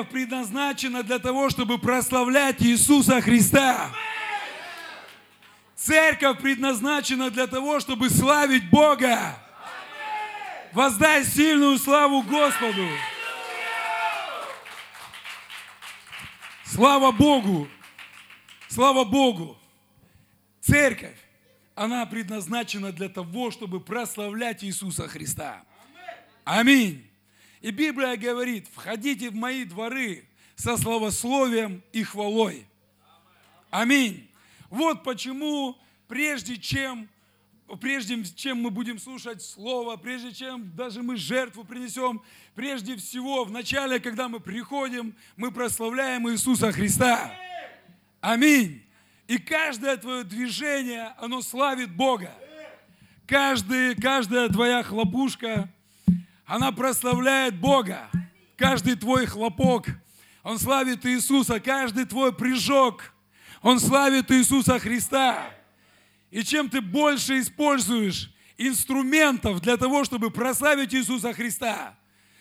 Церковь предназначена для того, чтобы прославлять Иисуса Христа. Церковь предназначена для того, чтобы славить Бога. Воздай сильную славу Господу. Слава Богу! Слава Богу! Церковь, она предназначена для того, чтобы прославлять Иисуса Христа. Аминь. И Библия говорит, входите в мои дворы со славословием и хвалой. Аминь. Вот почему, прежде чем, прежде чем мы будем слушать Слово, прежде чем даже мы жертву принесем, прежде всего, в начале, когда мы приходим, мы прославляем Иисуса Христа. Аминь. И каждое твое движение, оно славит Бога. Каждый, каждая твоя хлопушка, она прославляет Бога. Каждый твой хлопок, он славит Иисуса. Каждый твой прыжок – он славит Иисуса Христа. И чем ты больше используешь инструментов для того, чтобы прославить Иисуса Христа,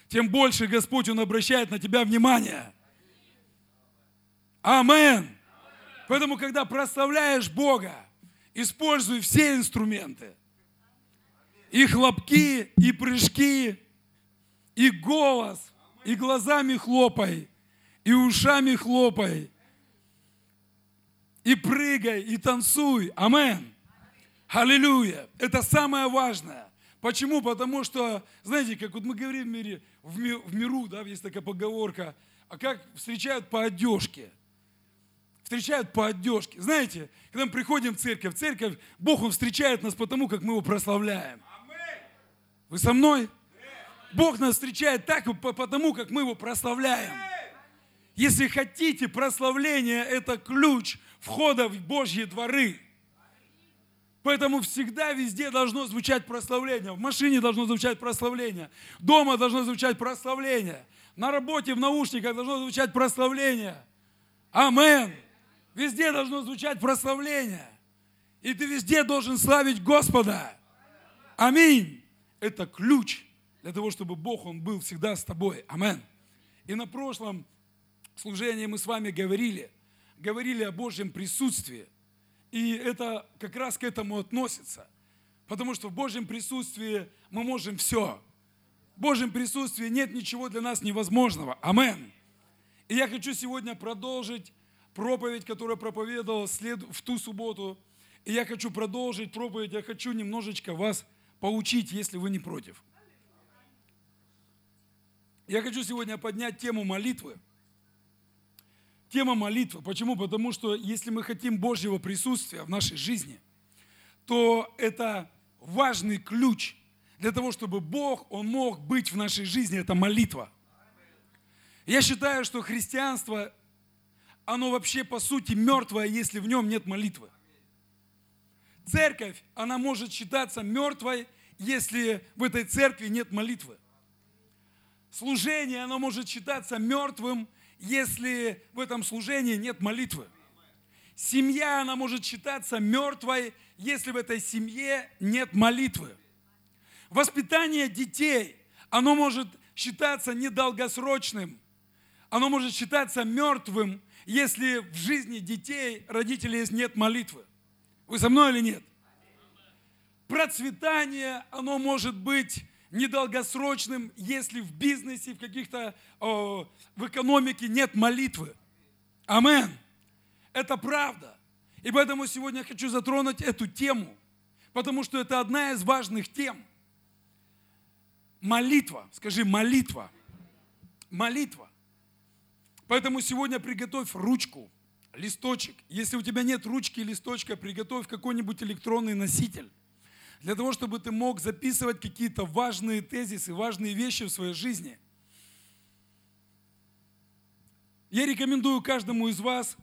тем больше Господь, Он обращает на тебя внимание. Амен. Поэтому, когда прославляешь Бога, используй все инструменты. И хлопки, и прыжки, и голос, и глазами хлопай, и ушами хлопай, и прыгай, и танцуй. Амен. Аллилуйя. Это самое важное. Почему? Потому что, знаете, как вот мы говорим в мире, в, ми, в миру, да, есть такая поговорка, а как встречают по одежке. Встречают по одежке. Знаете, когда мы приходим в церковь, в церковь, Бог, Он встречает нас потому, как мы Его прославляем. Вы со мной? Бог нас встречает так, потому, как мы Его прославляем. Если хотите, прославление – это ключ входа в Божьи дворы. Поэтому всегда везде должно звучать прославление. В машине должно звучать прославление. Дома должно звучать прославление. На работе, в наушниках должно звучать прославление. Амен. Везде должно звучать прославление. И ты везде должен славить Господа. Аминь. Это ключ для того, чтобы Бог, Он был всегда с тобой. Амен. И на прошлом служении мы с вами говорили – говорили о Божьем присутствии. И это как раз к этому относится. Потому что в Божьем присутствии мы можем все. В Божьем присутствии нет ничего для нас невозможного. Амен. И я хочу сегодня продолжить проповедь, которую проповедовал в ту субботу. И я хочу продолжить проповедь, я хочу немножечко вас поучить, если вы не против. Я хочу сегодня поднять тему молитвы – Тема молитвы. Почему? Потому что если мы хотим Божьего присутствия в нашей жизни, то это важный ключ для того, чтобы Бог, Он мог быть в нашей жизни, это молитва. Я считаю, что христианство, оно вообще по сути мертвое, если в нем нет молитвы. Церковь, она может считаться мертвой, если в этой церкви нет молитвы. Служение, оно может считаться мертвым, если в этом служении нет молитвы. Семья, она может считаться мертвой, если в этой семье нет молитвы. Воспитание детей, оно может считаться недолгосрочным. Оно может считаться мертвым, если в жизни детей, родителей нет молитвы. Вы со мной или нет? Процветание, оно может быть недолгосрочным, если в бизнесе, в каких-то, в экономике нет молитвы. Амен. Это правда. И поэтому сегодня я хочу затронуть эту тему, потому что это одна из важных тем. Молитва. Скажи, молитва. Молитва. Поэтому сегодня приготовь ручку, листочек. Если у тебя нет ручки и листочка, приготовь какой-нибудь электронный носитель для того, чтобы ты мог записывать какие-то важные тезисы, важные вещи в своей жизни. Я рекомендую каждому из вас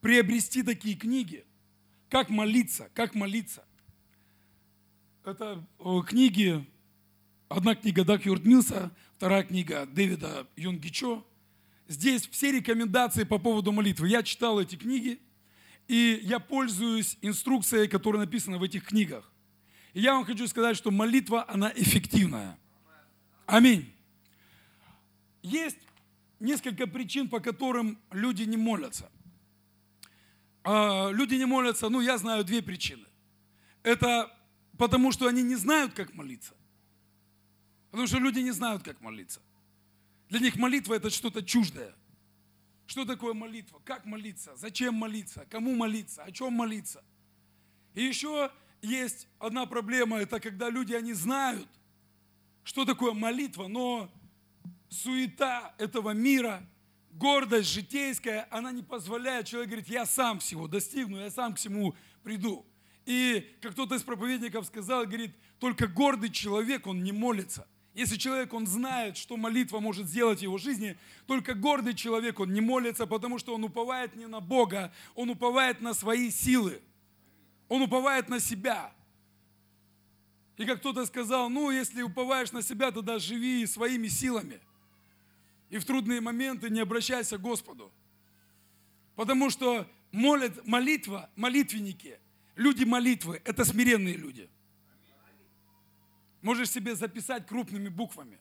приобрести такие книги. Как молиться, как молиться. Это книги, одна книга Даг Юртмилса, вторая книга Дэвида Юнгичо. Здесь все рекомендации по поводу молитвы. Я читал эти книги, и я пользуюсь инструкцией, которая написана в этих книгах. И я вам хочу сказать, что молитва, она эффективная. Аминь. Есть несколько причин, по которым люди не молятся. А, люди не молятся, ну, я знаю две причины. Это потому, что они не знают, как молиться. Потому что люди не знают, как молиться. Для них молитва это что-то чуждое. Что такое молитва? Как молиться? Зачем молиться? Кому молиться? О чем молиться? И еще есть одна проблема, это когда люди, они знают, что такое молитва, но суета этого мира, гордость житейская, она не позволяет. Человек говорит, я сам всего достигну, я сам к всему приду. И как кто-то из проповедников сказал, говорит, только гордый человек, он не молится. Если человек, он знает, что молитва может сделать в его жизни, только гордый человек, он не молится, потому что он уповает не на Бога, он уповает на свои силы. Он уповает на себя. И как кто-то сказал, ну, если уповаешь на себя, тогда живи своими силами. И в трудные моменты не обращайся к Господу. Потому что молят, молитва, молитвенники, люди молитвы, это смиренные люди. Можешь себе записать крупными буквами.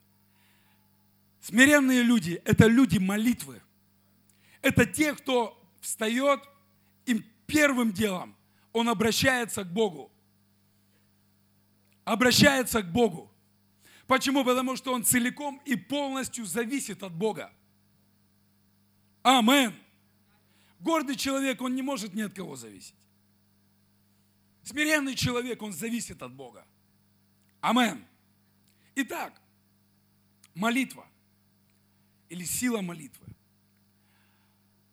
Смиренные люди – это люди молитвы. Это те, кто встает, им первым делом он обращается к Богу. Обращается к Богу. Почему? Потому что он целиком и полностью зависит от Бога. Амен. Гордый человек, он не может ни от кого зависеть. Смиренный человек, он зависит от Бога. Амен. Итак, молитва или сила молитвы.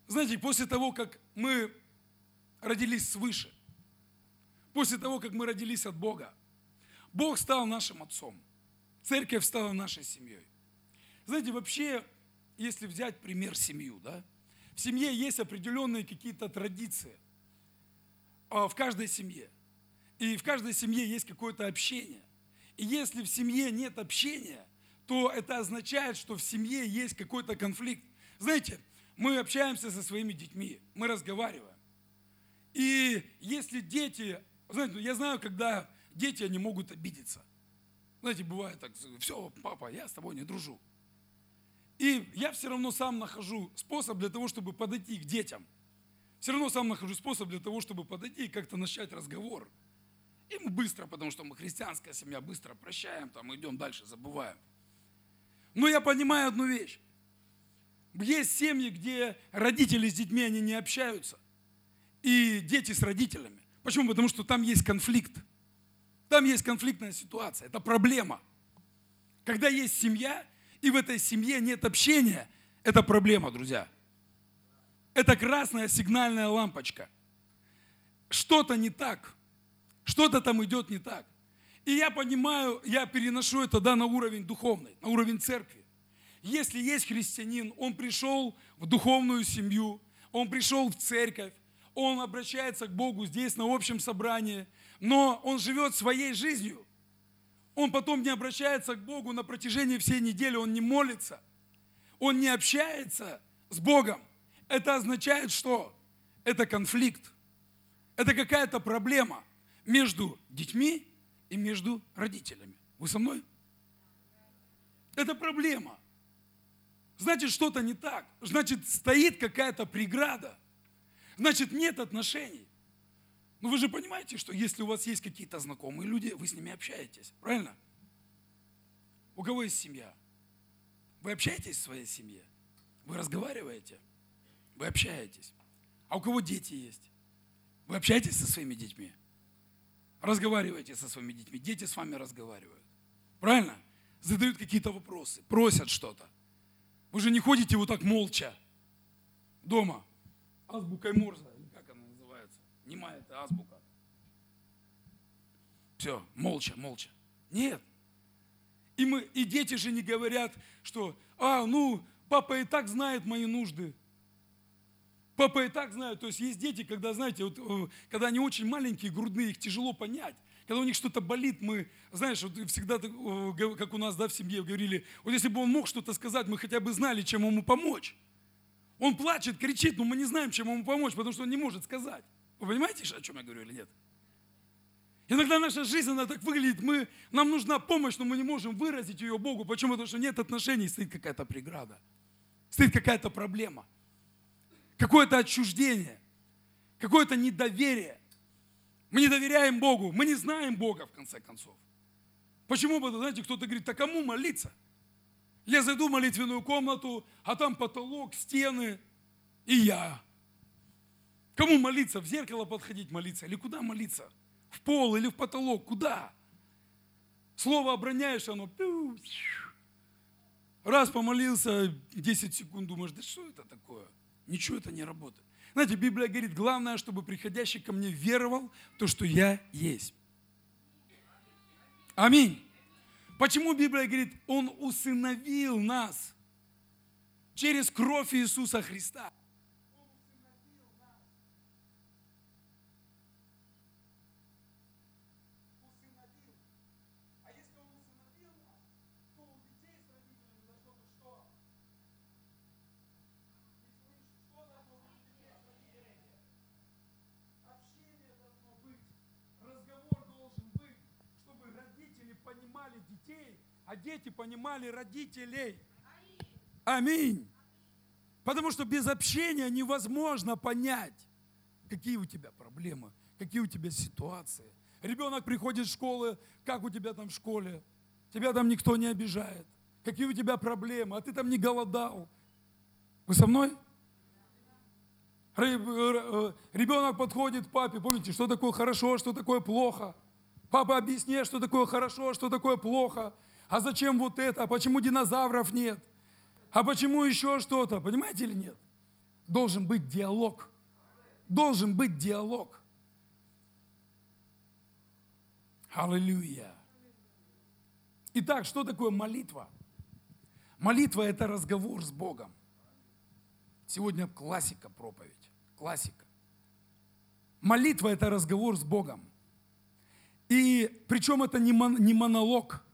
Знаете, после того, как мы родились свыше, после того, как мы родились от Бога, Бог стал нашим отцом. Церковь стала нашей семьей. Знаете, вообще, если взять пример семью, да, в семье есть определенные какие-то традиции. А, в каждой семье. И в каждой семье есть какое-то общение. И если в семье нет общения, то это означает, что в семье есть какой-то конфликт. Знаете, мы общаемся со своими детьми, мы разговариваем. И если дети, знаете, ну, я знаю, когда дети, они могут обидеться. Знаете, бывает так, все, папа, я с тобой не дружу. И я все равно сам нахожу способ для того, чтобы подойти к детям. Все равно сам нахожу способ для того, чтобы подойти и как-то начать разговор. И мы быстро, потому что мы христианская семья, быстро прощаем, там идем дальше, забываем. Но я понимаю одну вещь. Есть семьи, где родители с детьми, они не общаются. И дети с родителями. Почему? Потому что там есть конфликт. Там есть конфликтная ситуация. Это проблема. Когда есть семья, и в этой семье нет общения, это проблема, друзья. Это красная сигнальная лампочка. Что-то не так. Что-то там идет не так. И я понимаю, я переношу это да, на уровень духовный, на уровень церкви. Если есть христианин, он пришел в духовную семью, он пришел в церковь, он обращается к Богу здесь на общем собрании, но он живет своей жизнью. Он потом не обращается к Богу на протяжении всей недели, он не молится, он не общается с Богом. Это означает что? Это конфликт, это какая-то проблема между детьми и между родителями. Вы со мной? Это проблема. Значит, что-то не так. Значит, стоит какая-то преграда. Значит, нет отношений. Но вы же понимаете, что если у вас есть какие-то знакомые люди, вы с ними общаетесь. Правильно? У кого есть семья? Вы общаетесь в своей семье? Вы разговариваете? Вы общаетесь? А у кого дети есть? Вы общаетесь со своими детьми? Разговаривайте со своими детьми. Дети с вами разговаривают. Правильно? Задают какие-то вопросы, просят что-то. Вы же не ходите вот так молча дома. Азбукой Морзе, как она называется? Немая это азбука. Все, молча, молча. Нет. И, мы, и дети же не говорят, что, а, ну, папа и так знает мои нужды. Папа и так знает. То есть есть дети, когда, знаете, вот, э, когда они очень маленькие, грудные, их тяжело понять. Когда у них что-то болит, мы, знаешь, вот всегда, э, как у нас да, в семье говорили, вот если бы он мог что-то сказать, мы хотя бы знали, чем ему помочь. Он плачет, кричит, но мы не знаем, чем ему помочь, потому что он не может сказать. Вы понимаете, о чем я говорю или нет? Иногда наша жизнь, она так выглядит, мы, нам нужна помощь, но мы не можем выразить ее Богу. Почему? Потому что нет отношений, стоит какая-то преграда. стоит какая-то проблема, какое-то отчуждение, какое-то недоверие. Мы не доверяем Богу, мы не знаем Бога, в конце концов. Почему бы, знаете, кто-то говорит, а кому молиться? Я зайду в молитвенную комнату, а там потолок, стены и я. Кому молиться? В зеркало подходить молиться? Или куда молиться? В пол или в потолок? Куда? Слово обороняешь, оно раз помолился, 10 секунд думаешь, да что это такое? Ничего это не работает. Знаете, Библия говорит, главное, чтобы приходящий ко мне веровал то, что я есть. Аминь. Почему Библия говорит, Он усыновил нас через кровь Иисуса Христа? А дети понимали родителей. Аминь. Потому что без общения невозможно понять, какие у тебя проблемы, какие у тебя ситуации. Ребенок приходит в школу, как у тебя там в школе? Тебя там никто не обижает. Какие у тебя проблемы, а ты там не голодал. Вы со мной? Э, ребенок подходит к папе, помните, что такое хорошо, что такое плохо. Папа, объясни, что такое хорошо, что такое плохо а зачем вот это, а почему динозавров нет, а почему еще что-то, понимаете или нет? Должен быть диалог. Должен быть диалог. Аллилуйя. Итак, что такое молитва? Молитва – это разговор с Богом. Сегодня классика проповедь. Классика. Молитва – это разговор с Богом. И причем это не, мон, не монолог –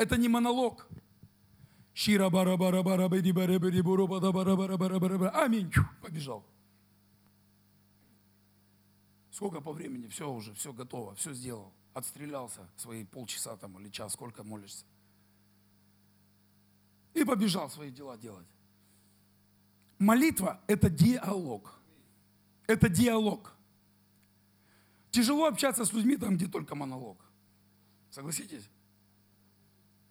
это не монолог. Аминь. Побежал. Сколько по времени? Все уже, все готово, все сделал. Отстрелялся свои полчаса там или час, сколько молишься. И побежал свои дела делать. Молитва – это диалог. Это диалог. Тяжело общаться с людьми там, где только монолог. Согласитесь?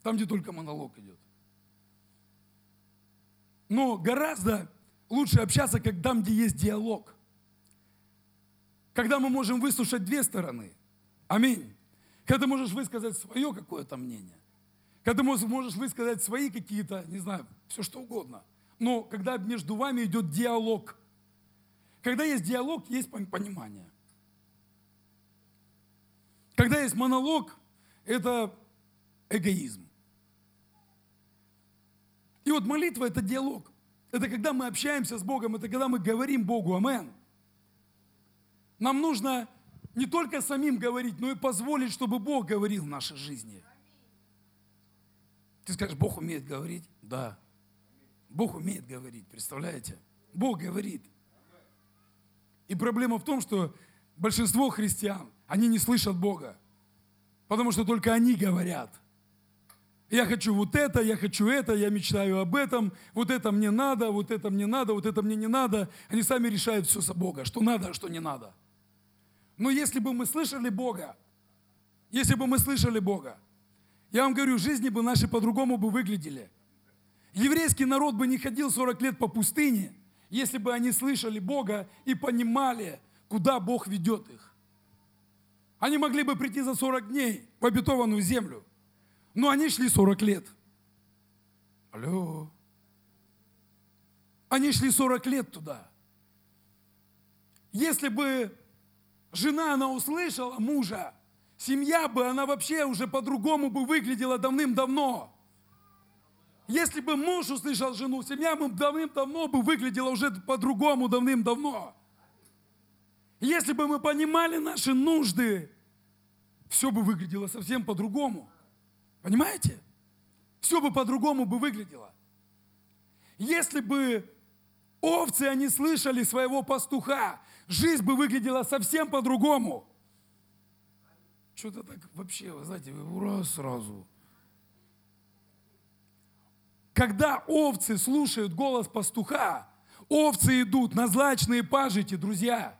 Там, где только монолог идет. Но гораздо лучше общаться, как там, где есть диалог. Когда мы можем выслушать две стороны. Аминь. Когда ты можешь высказать свое какое-то мнение. Когда ты можешь высказать свои какие-то, не знаю, все что угодно. Но когда между вами идет диалог. Когда есть диалог, есть понимание. Когда есть монолог, это эгоизм. И вот молитва – это диалог. Это когда мы общаемся с Богом, это когда мы говорим Богу «Амен». Нам нужно не только самим говорить, но и позволить, чтобы Бог говорил в нашей жизни. Ты скажешь, Бог умеет говорить? Да. Бог умеет говорить, представляете? Бог говорит. И проблема в том, что большинство христиан, они не слышат Бога, потому что только они говорят – я хочу вот это, я хочу это, я мечтаю об этом, вот это мне надо, вот это мне надо, вот это мне не надо. Они сами решают все за Бога, что надо, а что не надо. Но если бы мы слышали Бога, если бы мы слышали Бога, я вам говорю, жизни бы наши по-другому бы выглядели. Еврейский народ бы не ходил 40 лет по пустыне, если бы они слышали Бога и понимали, куда Бог ведет их. Они могли бы прийти за 40 дней в обетованную землю. Но они шли 40 лет. Алло. Они шли 40 лет туда. Если бы жена, она услышала мужа, семья бы, она вообще уже по-другому бы выглядела давным-давно. Если бы муж услышал жену, семья бы давным-давно бы выглядела уже по-другому давным-давно. Если бы мы понимали наши нужды, все бы выглядело совсем по-другому. Понимаете? Все бы по-другому бы выглядело. Если бы овцы, они слышали своего пастуха, жизнь бы выглядела совсем по-другому. Что-то так вообще, вы знаете, ура сразу. когда овцы слушают голос пастуха, овцы идут на злачные пажити, друзья.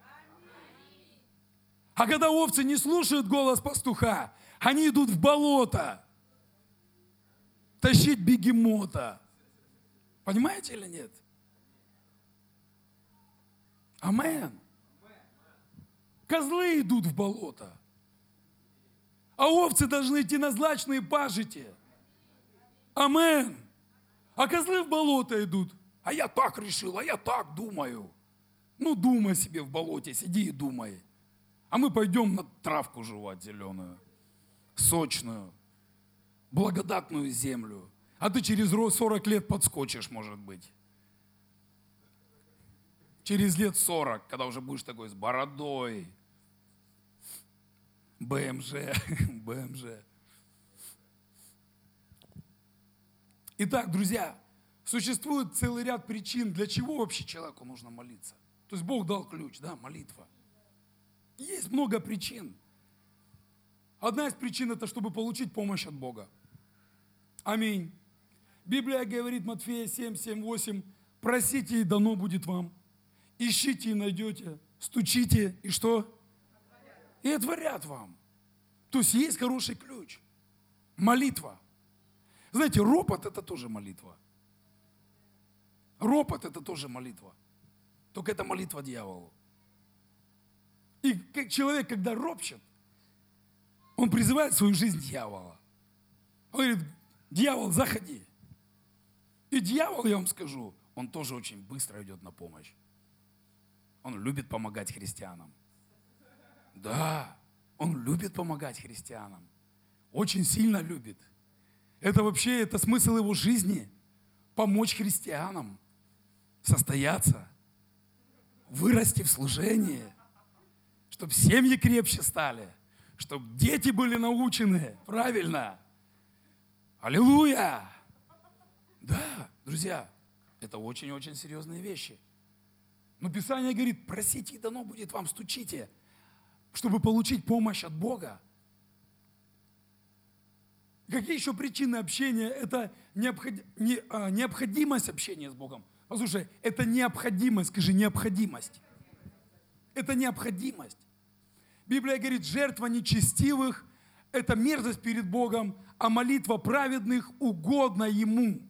А когда овцы не слушают голос пастуха, они идут в болото тащить бегемота. Понимаете или нет? Амен. Козлы идут в болото. А овцы должны идти на злачные пажити. Амен. А козлы в болото идут. А я так решил, а я так думаю. Ну, думай себе в болоте, сиди и думай. А мы пойдем на травку жевать зеленую, сочную, благодатную землю. А ты через 40 лет подскочишь, может быть. Через лет 40, когда уже будешь такой с бородой. БМЖ, БМЖ. Итак, друзья, существует целый ряд причин, для чего вообще человеку нужно молиться. То есть Бог дал ключ, да, молитва. Есть много причин. Одна из причин это, чтобы получить помощь от Бога. Аминь. Библия говорит, Матфея 7, 7, 8, просите и дано будет вам. Ищите и найдете, стучите и что? И отворят вам. То есть есть хороший ключ. Молитва. Знаете, ропот это тоже молитва. Ропот это тоже молитва. Только это молитва дьяволу. И человек, когда ропчет, он призывает в свою жизнь дьявола. Он говорит, дьявол, заходи. И дьявол, я вам скажу, он тоже очень быстро идет на помощь. Он любит помогать христианам. Да, он любит помогать христианам. Очень сильно любит. Это вообще, это смысл его жизни. Помочь христианам состояться, вырасти в служении, чтобы семьи крепче стали, чтобы дети были научены правильно. Аллилуйя! Да, друзья, это очень-очень серьезные вещи. Но Писание говорит, просите, и дано будет вам, стучите, чтобы получить помощь от Бога. Какие еще причины общения? Это необход... не... а, необходимость общения с Богом. Послушай, это необходимость, скажи, необходимость. Это необходимость. Библия говорит, жертва нечестивых – это мерзость перед Богом, а молитва праведных угодна Ему.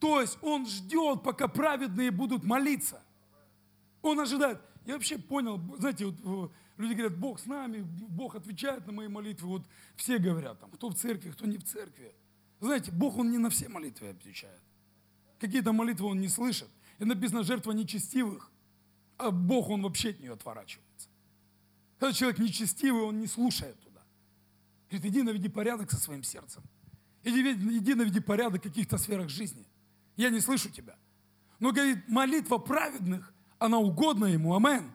То есть Он ждет, пока праведные будут молиться. Он ожидает. Я вообще понял, знаете, вот люди говорят, Бог с нами, Бог отвечает на мои молитвы. Вот все говорят, там, кто в церкви, кто не в церкви. Знаете, Бог, Он не на все молитвы отвечает. Какие-то молитвы Он не слышит. И написано, жертва нечестивых, а Бог, Он вообще от нее отворачивается. Когда человек нечестивый, он не слушает туда. Говорит, иди наведи порядок со своим сердцем. Иди, иди наведи порядок в каких-то сферах жизни. Я не слышу тебя. Но, говорит, молитва праведных, она угодна ему. Амен.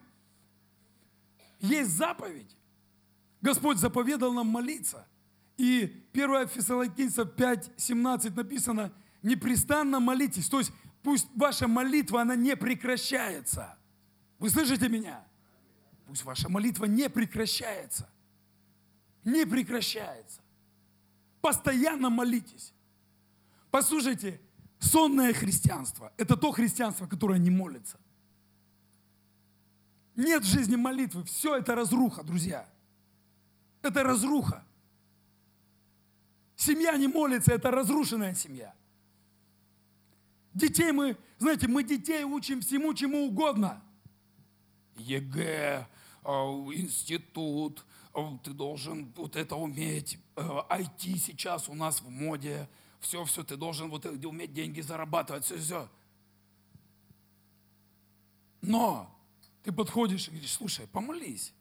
Есть заповедь. Господь заповедал нам молиться. И 1 Фессалоникийцев 5, 17 написано, непрестанно молитесь. То есть пусть ваша молитва, она не прекращается. Вы слышите меня? Пусть ваша молитва не прекращается. Не прекращается. Постоянно молитесь. Послушайте, сонное христианство – это то христианство, которое не молится. Нет в жизни молитвы. Все это разруха, друзья. Это разруха. Семья не молится, это разрушенная семья. Детей мы, знаете, мы детей учим всему, чему угодно. ЕГЭ, институт, а, ты должен вот это уметь. IT а, сейчас у нас в моде. Все, все, ты должен вот уметь деньги зарабатывать, все, все. Но ты подходишь и говоришь, слушай, помолись.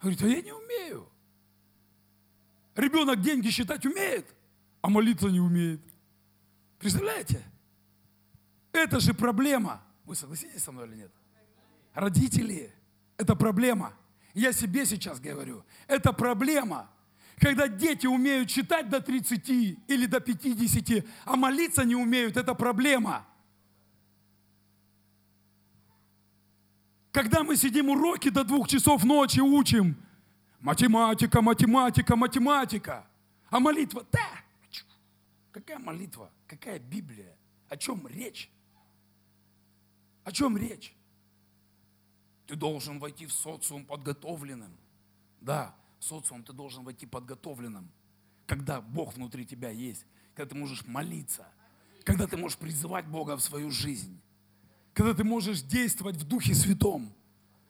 Говорит, а я не умею. Ребенок деньги считать умеет, а молиться не умеет. Представляете? Это же проблема. Вы согласитесь со мной или нет? Родители – это проблема. Я себе сейчас говорю. Это проблема. Когда дети умеют читать до 30 или до 50, а молиться не умеют, это проблема. Когда мы сидим уроки до двух часов ночи учим, математика, математика, математика, а молитва, да, Какая молитва? Какая Библия? О чем речь? О чем речь? Ты должен войти в социум подготовленным. Да, в социум ты должен войти подготовленным. Когда Бог внутри тебя есть, когда ты можешь молиться, когда ты можешь призывать Бога в свою жизнь, когда ты можешь действовать в Духе Святом.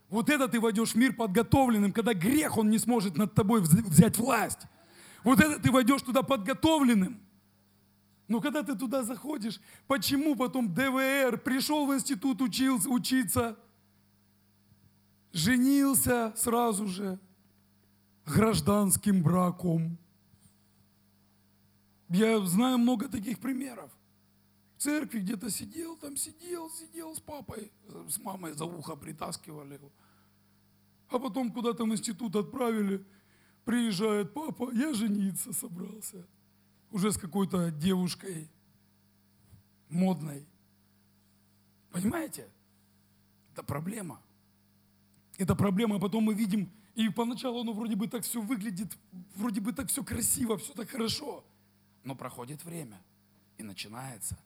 Вот это ты войдешь в мир подготовленным, когда грех, он не сможет над тобой взять власть. Вот это ты войдешь туда подготовленным. Но когда ты туда заходишь, почему потом ДВР, пришел в институт учился, учиться, женился сразу же гражданским браком. Я знаю много таких примеров. В церкви где-то сидел, там сидел, сидел с папой, с мамой за ухо притаскивали его. А потом куда-то в институт отправили, приезжает папа, я жениться собрался уже с какой-то девушкой модной. Понимаете? Это проблема. Это проблема, а потом мы видим, и поначалу оно вроде бы так все выглядит, вроде бы так все красиво, все так хорошо. Но проходит время, и начинается.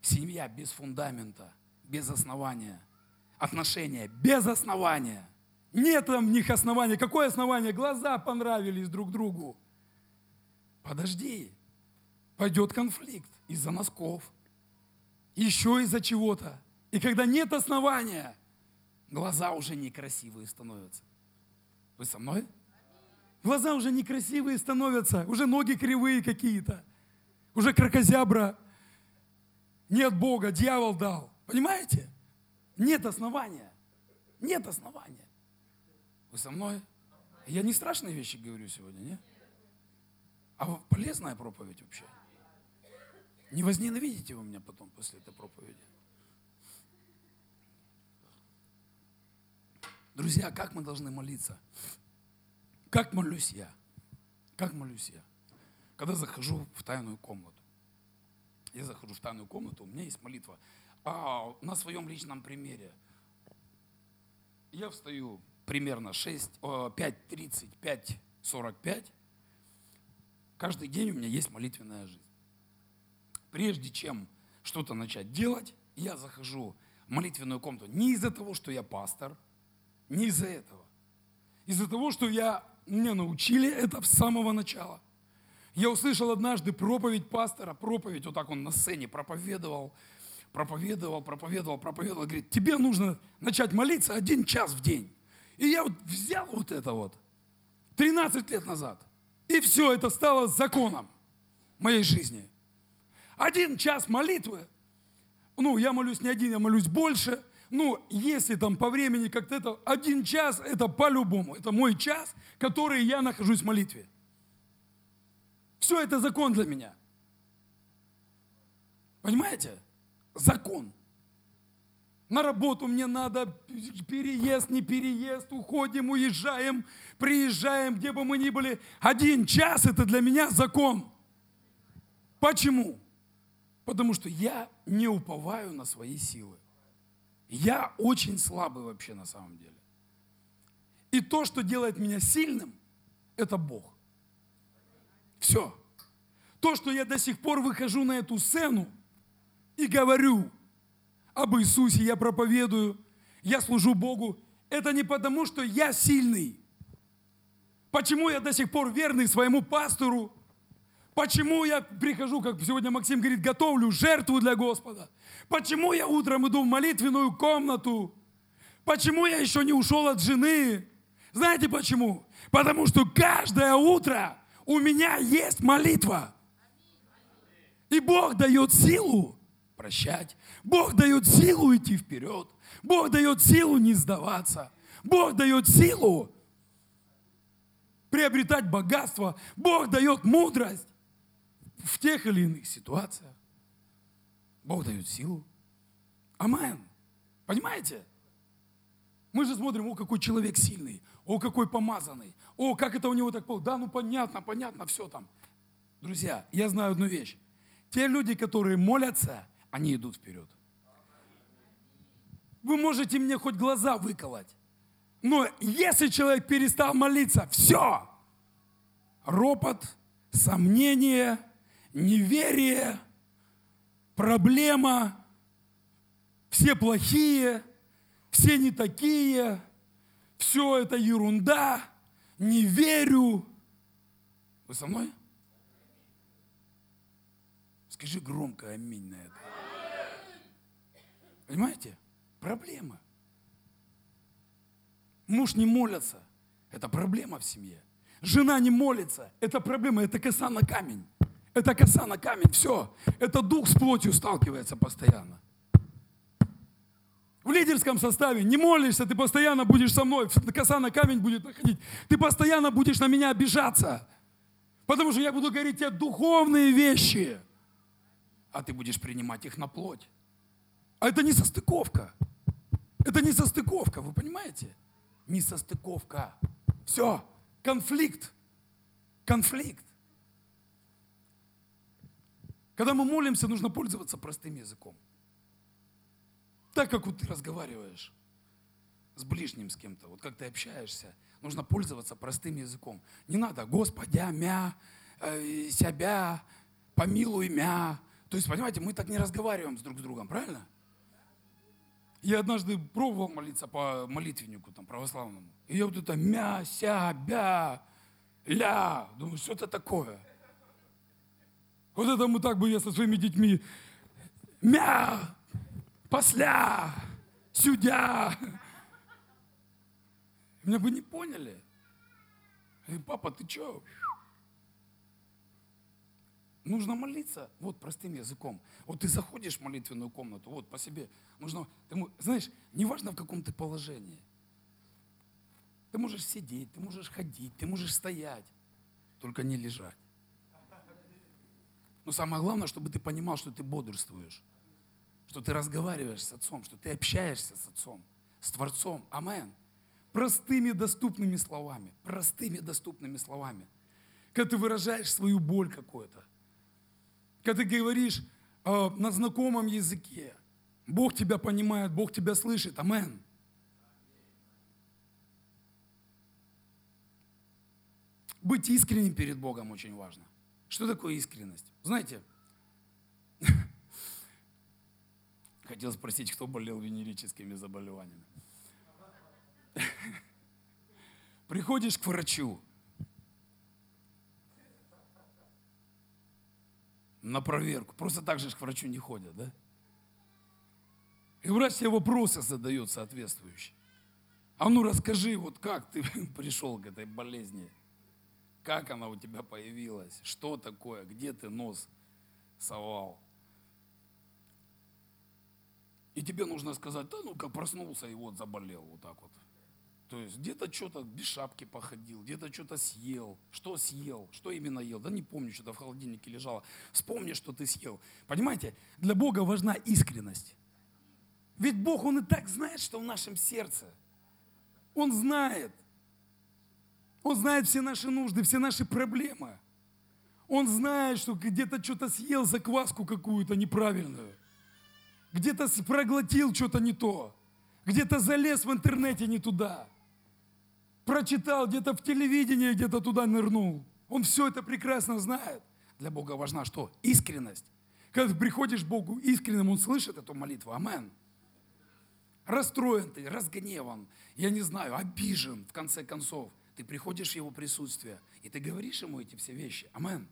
Семья без фундамента, без основания. Отношения без основания. Нет там в них основания. Какое основание? Глаза понравились друг другу. Подожди, пойдет конфликт из-за носков, еще из-за чего-то. И когда нет основания, глаза уже некрасивые становятся. Вы со мной? Глаза уже некрасивые становятся, уже ноги кривые какие-то, уже кракозябра. Нет Бога, дьявол дал. Понимаете? Нет основания. Нет основания. Вы со мной? Я не страшные вещи говорю сегодня, нет? А полезная проповедь вообще. Не возненавидите вы меня потом после этой проповеди. Друзья, как мы должны молиться? Как молюсь я? Как молюсь я? Когда захожу в тайную комнату. Я захожу в тайную комнату, у меня есть молитва. А на своем личном примере. Я встаю примерно 6, 5.30, 5.45 Каждый день у меня есть молитвенная жизнь. Прежде чем что-то начать делать, я захожу в молитвенную комнату не из-за того, что я пастор, не из-за этого. Из-за того, что я, мне научили это с самого начала. Я услышал однажды проповедь пастора, проповедь, вот так он на сцене проповедовал, проповедовал, проповедовал, проповедовал. Говорит, тебе нужно начать молиться один час в день. И я вот взял вот это вот 13 лет назад. И все это стало законом моей жизни. Один час молитвы, ну, я молюсь не один, я молюсь больше, ну, если там по времени как-то это, один час, это по-любому, это мой час, который я нахожусь в молитве. Все это закон для меня. Понимаете? Закон. На работу мне надо, переезд, не переезд, уходим, уезжаем, приезжаем, где бы мы ни были. Один час – это для меня закон. Почему? Потому что я не уповаю на свои силы. Я очень слабый вообще на самом деле. И то, что делает меня сильным, это Бог. Все. То, что я до сих пор выхожу на эту сцену и говорю – об Иисусе я проповедую, я служу Богу, это не потому, что я сильный. Почему я до сих пор верный своему пастору? Почему я прихожу, как сегодня Максим говорит, готовлю жертву для Господа? Почему я утром иду в молитвенную комнату? Почему я еще не ушел от жены? Знаете почему? Потому что каждое утро у меня есть молитва. И Бог дает силу прощать. Бог дает силу идти вперед. Бог дает силу не сдаваться. Бог дает силу приобретать богатство. Бог дает мудрость в тех или иных ситуациях. Бог дает силу. Амен. Понимаете? Мы же смотрим, о, какой человек сильный, о, какой помазанный, о, как это у него так было. Да, ну понятно, понятно, все там. Друзья, я знаю одну вещь. Те люди, которые молятся, они идут вперед. Вы можете мне хоть глаза выколоть. Но если человек перестал молиться, все. Ропот, сомнение, неверие, проблема, все плохие, все не такие, все это ерунда, не верю. Вы со мной? Скажи громко аминь на это. Понимаете? Проблема. Муж не молится. Это проблема в семье. Жена не молится. Это проблема. Это коса на камень. Это коса на камень. Все. Это дух с плотью сталкивается постоянно. В лидерском составе не молишься, ты постоянно будешь со мной, коса на камень будет находить. Ты постоянно будешь на меня обижаться. Потому что я буду говорить тебе духовные вещи а ты будешь принимать их на плоть. А это не состыковка. Это не состыковка, вы понимаете? Не состыковка. Все, конфликт. Конфликт. Когда мы молимся, нужно пользоваться простым языком. Так, как вот ты разговариваешь с ближним с кем-то, вот как ты общаешься, нужно пользоваться простым языком. Не надо Господя, мя, э, себя, помилуй мя, то есть, понимаете, мы так не разговариваем с друг с другом, правильно? Я однажды пробовал молиться по молитвеннику там, православному. И я вот это мя, ся, бя, ля. Думаю, что это такое? Вот это мы так бы я со своими детьми. Мя, посля, сюдя. Меня бы не поняли. И папа, ты что? Нужно молиться вот простым языком. Вот ты заходишь в молитвенную комнату, вот по себе. Нужно, ты, знаешь, неважно в каком ты положении. Ты можешь сидеть, ты можешь ходить, ты можешь стоять, только не лежать. Но самое главное, чтобы ты понимал, что ты бодрствуешь, что ты разговариваешь с Отцом, что ты общаешься с Отцом, с Творцом. Амен. Простыми доступными словами, простыми доступными словами. Когда ты выражаешь свою боль какую-то, когда ты говоришь э, на знакомом языке, Бог тебя понимает, Бог тебя слышит. Амен. Быть искренним перед Богом очень важно. Что такое искренность? Знаете, хотел спросить, кто болел венерическими заболеваниями. Приходишь к врачу, на проверку. Просто так же к врачу не ходят, да? И врач тебе вопросы задает соответствующие. А ну расскажи, вот как ты пришел к этой болезни? Как она у тебя появилась? Что такое? Где ты нос совал? И тебе нужно сказать, да ну как проснулся и вот заболел вот так вот. То есть где-то что-то без шапки походил, где-то что-то съел. Что съел? Что именно ел? Да не помню, что-то в холодильнике лежало. Вспомни, что ты съел. Понимаете, для Бога важна искренность. Ведь Бог, Он и так знает, что в нашем сердце. Он знает. Он знает все наши нужды, все наши проблемы. Он знает, что где-то что-то съел закваску какую-то неправильную. Где-то проглотил что-то не то. Где-то залез в интернете не туда прочитал, где-то в телевидении, где-то туда нырнул. Он все это прекрасно знает. Для Бога важна что? Искренность. Когда ты приходишь к Богу искренним, Он слышит эту молитву. Амен. Расстроен ты, разгневан, я не знаю, обижен, в конце концов. Ты приходишь в Его присутствие, и ты говоришь Ему эти все вещи. Амен.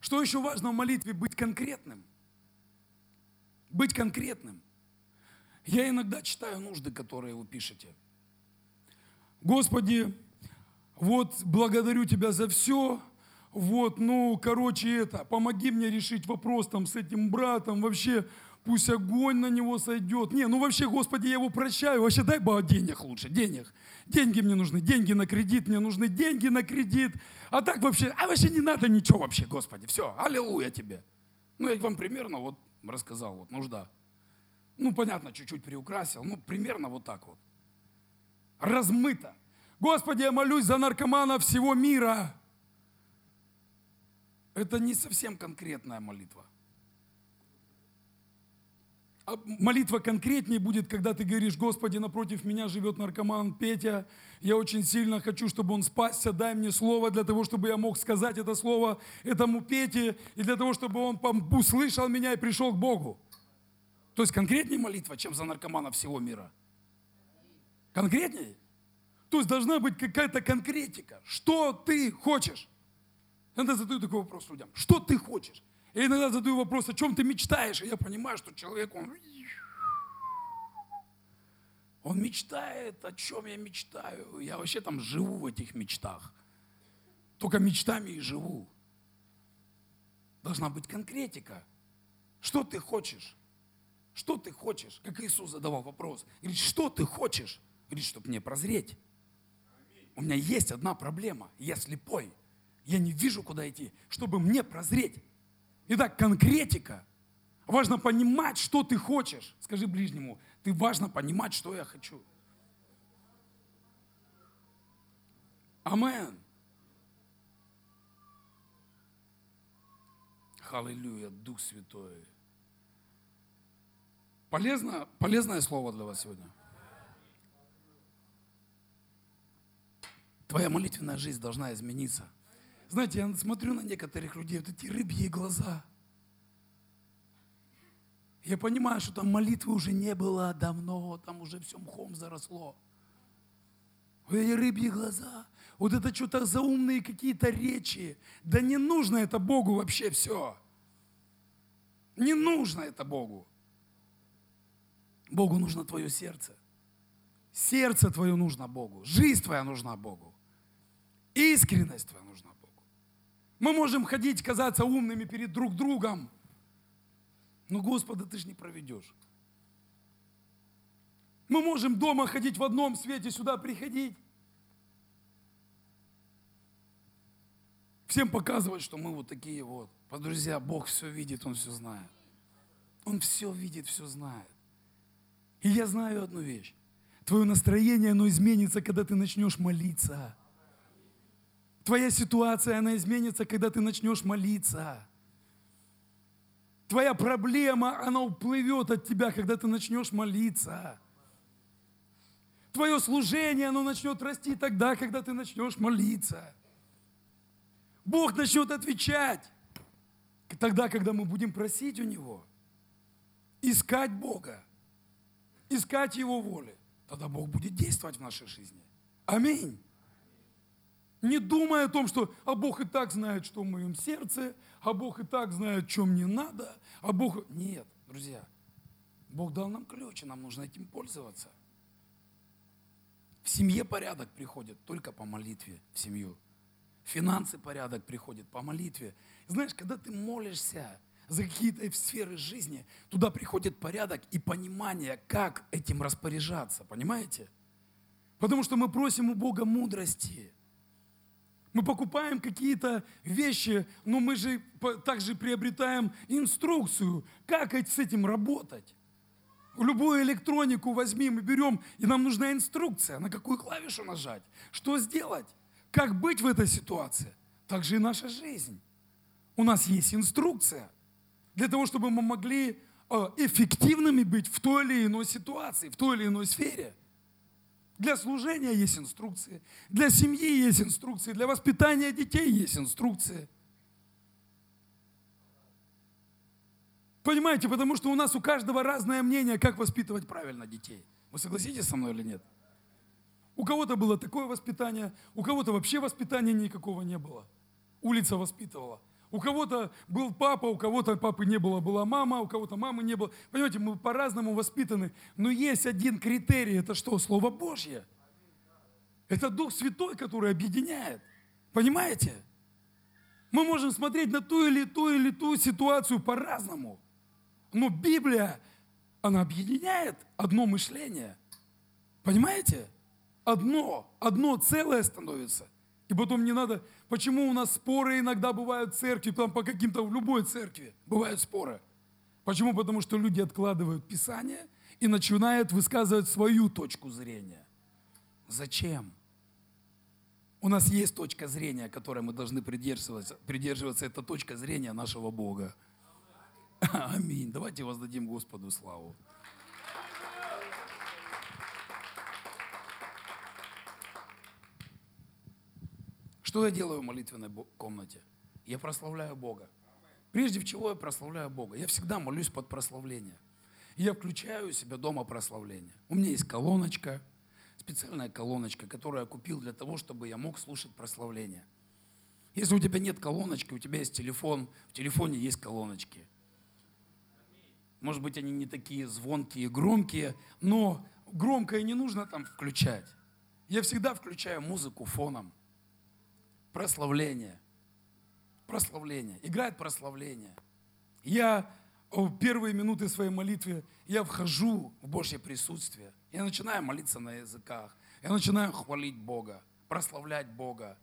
Что еще важно в молитве? Быть конкретным. Быть конкретным. Я иногда читаю нужды, которые вы пишете. Господи, вот благодарю Тебя за все, вот, ну, короче, это, помоги мне решить вопрос там с этим братом, вообще, пусть огонь на него сойдет. Не, ну вообще, Господи, я его прощаю, вообще дай бы денег лучше, денег. Деньги мне нужны, деньги на кредит, мне нужны деньги на кредит. А так вообще, а вообще не надо ничего вообще, Господи, все, аллилуйя тебе. Ну, я вам примерно вот рассказал, вот нужда. Ну, понятно, чуть-чуть приукрасил, ну, примерно вот так вот размыто. Господи, я молюсь за наркомана всего мира. Это не совсем конкретная молитва. А молитва конкретнее будет, когда ты говоришь, Господи, напротив меня живет наркоман Петя, я очень сильно хочу, чтобы он спасся, дай мне слово для того, чтобы я мог сказать это слово этому Пете, и для того, чтобы он услышал меня и пришел к Богу. То есть конкретнее молитва, чем за наркомана всего мира. Конкретнее. То есть должна быть какая-то конкретика. Что ты хочешь? Иногда задаю такой вопрос людям. Что ты хочешь? Я иногда задаю вопрос, о чем ты мечтаешь? И я понимаю, что человек, он... Он мечтает, о чем я мечтаю. Я вообще там живу в этих мечтах. Только мечтами и живу. Должна быть конкретика. Что ты хочешь? Что ты хочешь? Как Иисус задавал вопрос. Говорит, что ты хочешь? Говорит, чтобы мне прозреть. У меня есть одна проблема. Я слепой. Я не вижу, куда идти. Чтобы мне прозреть, Итак, конкретика. Важно понимать, что ты хочешь. Скажи ближнему, ты важно понимать, что я хочу. Амен. Аллилуйя, Дух Святой. Полезно, полезное слово для вас сегодня. Твоя молитвенная жизнь должна измениться. Знаете, я смотрю на некоторых людей, вот эти рыбьи глаза. Я понимаю, что там молитвы уже не было давно, там уже все мхом заросло. Вот эти рыбьи глаза, вот это что-то заумные какие-то речи. Да не нужно это Богу вообще все. Не нужно это Богу. Богу нужно твое сердце. Сердце твое нужно Богу. Жизнь твоя нужна Богу. Искренность твоя нужна мы можем ходить, казаться умными перед друг другом. Но Господа ты же не проведешь. Мы можем дома ходить в одном свете, сюда приходить. Всем показывать, что мы вот такие вот. Друзья, Бог все видит, Он все знает. Он все видит, все знает. И я знаю одну вещь. Твое настроение, оно изменится, когда ты начнешь молиться. Твоя ситуация, она изменится, когда ты начнешь молиться. Твоя проблема, она уплывет от тебя, когда ты начнешь молиться. Твое служение, оно начнет расти тогда, когда ты начнешь молиться. Бог начнет отвечать тогда, когда мы будем просить у Него. Искать Бога. Искать Его воли. Тогда Бог будет действовать в нашей жизни. Аминь. Не думая о том, что а Бог и так знает, что в моем сердце, а Бог и так знает, что мне надо, а Бог... Нет, друзья, Бог дал нам ключ, и нам нужно этим пользоваться. В семье порядок приходит только по молитве в семью. Финансы порядок приходит по молитве. Знаешь, когда ты молишься за какие-то сферы жизни, туда приходит порядок и понимание, как этим распоряжаться, понимаете? Потому что мы просим у Бога мудрости – мы покупаем какие-то вещи, но мы же также приобретаем инструкцию, как с этим работать. Любую электронику возьми, мы берем, и нам нужна инструкция, на какую клавишу нажать, что сделать, как быть в этой ситуации. Так же и наша жизнь. У нас есть инструкция для того, чтобы мы могли э, эффективными быть в той или иной ситуации, в той или иной сфере. Для служения есть инструкции, для семьи есть инструкции, для воспитания детей есть инструкции. Понимаете, потому что у нас у каждого разное мнение, как воспитывать правильно детей. Вы согласитесь со мной или нет? У кого-то было такое воспитание, у кого-то вообще воспитания никакого не было. Улица воспитывала. У кого-то был папа, у кого-то папы не было, была мама, у кого-то мамы не было. Понимаете, мы по-разному воспитаны. Но есть один критерий, это что? Слово Божье. Это Дух Святой, который объединяет. Понимаете? Мы можем смотреть на ту или ту или ту ситуацию по-разному. Но Библия, она объединяет одно мышление. Понимаете? Одно, одно целое становится – и потом не надо, почему у нас споры иногда бывают в церкви, там по каким-то, в любой церкви бывают споры. Почему? Потому что люди откладывают Писание и начинают высказывать свою точку зрения. Зачем? У нас есть точка зрения, которой мы должны придерживаться. Придерживаться это точка зрения нашего Бога. Аминь. Давайте воздадим Господу славу. Что я делаю в молитвенной комнате? Я прославляю Бога. Прежде всего я прославляю Бога. Я всегда молюсь под прославление. Я включаю у себя дома прославление. У меня есть колоночка, специальная колоночка, которую я купил для того, чтобы я мог слушать прославление. Если у тебя нет колоночки, у тебя есть телефон, в телефоне есть колоночки. Может быть, они не такие звонкие, громкие, но громкое не нужно там включать. Я всегда включаю музыку фоном. Прославление. Прославление. Играет прославление. Я в первые минуты своей молитвы, я вхожу в Божье присутствие. Я начинаю молиться на языках. Я начинаю хвалить Бога, прославлять Бога,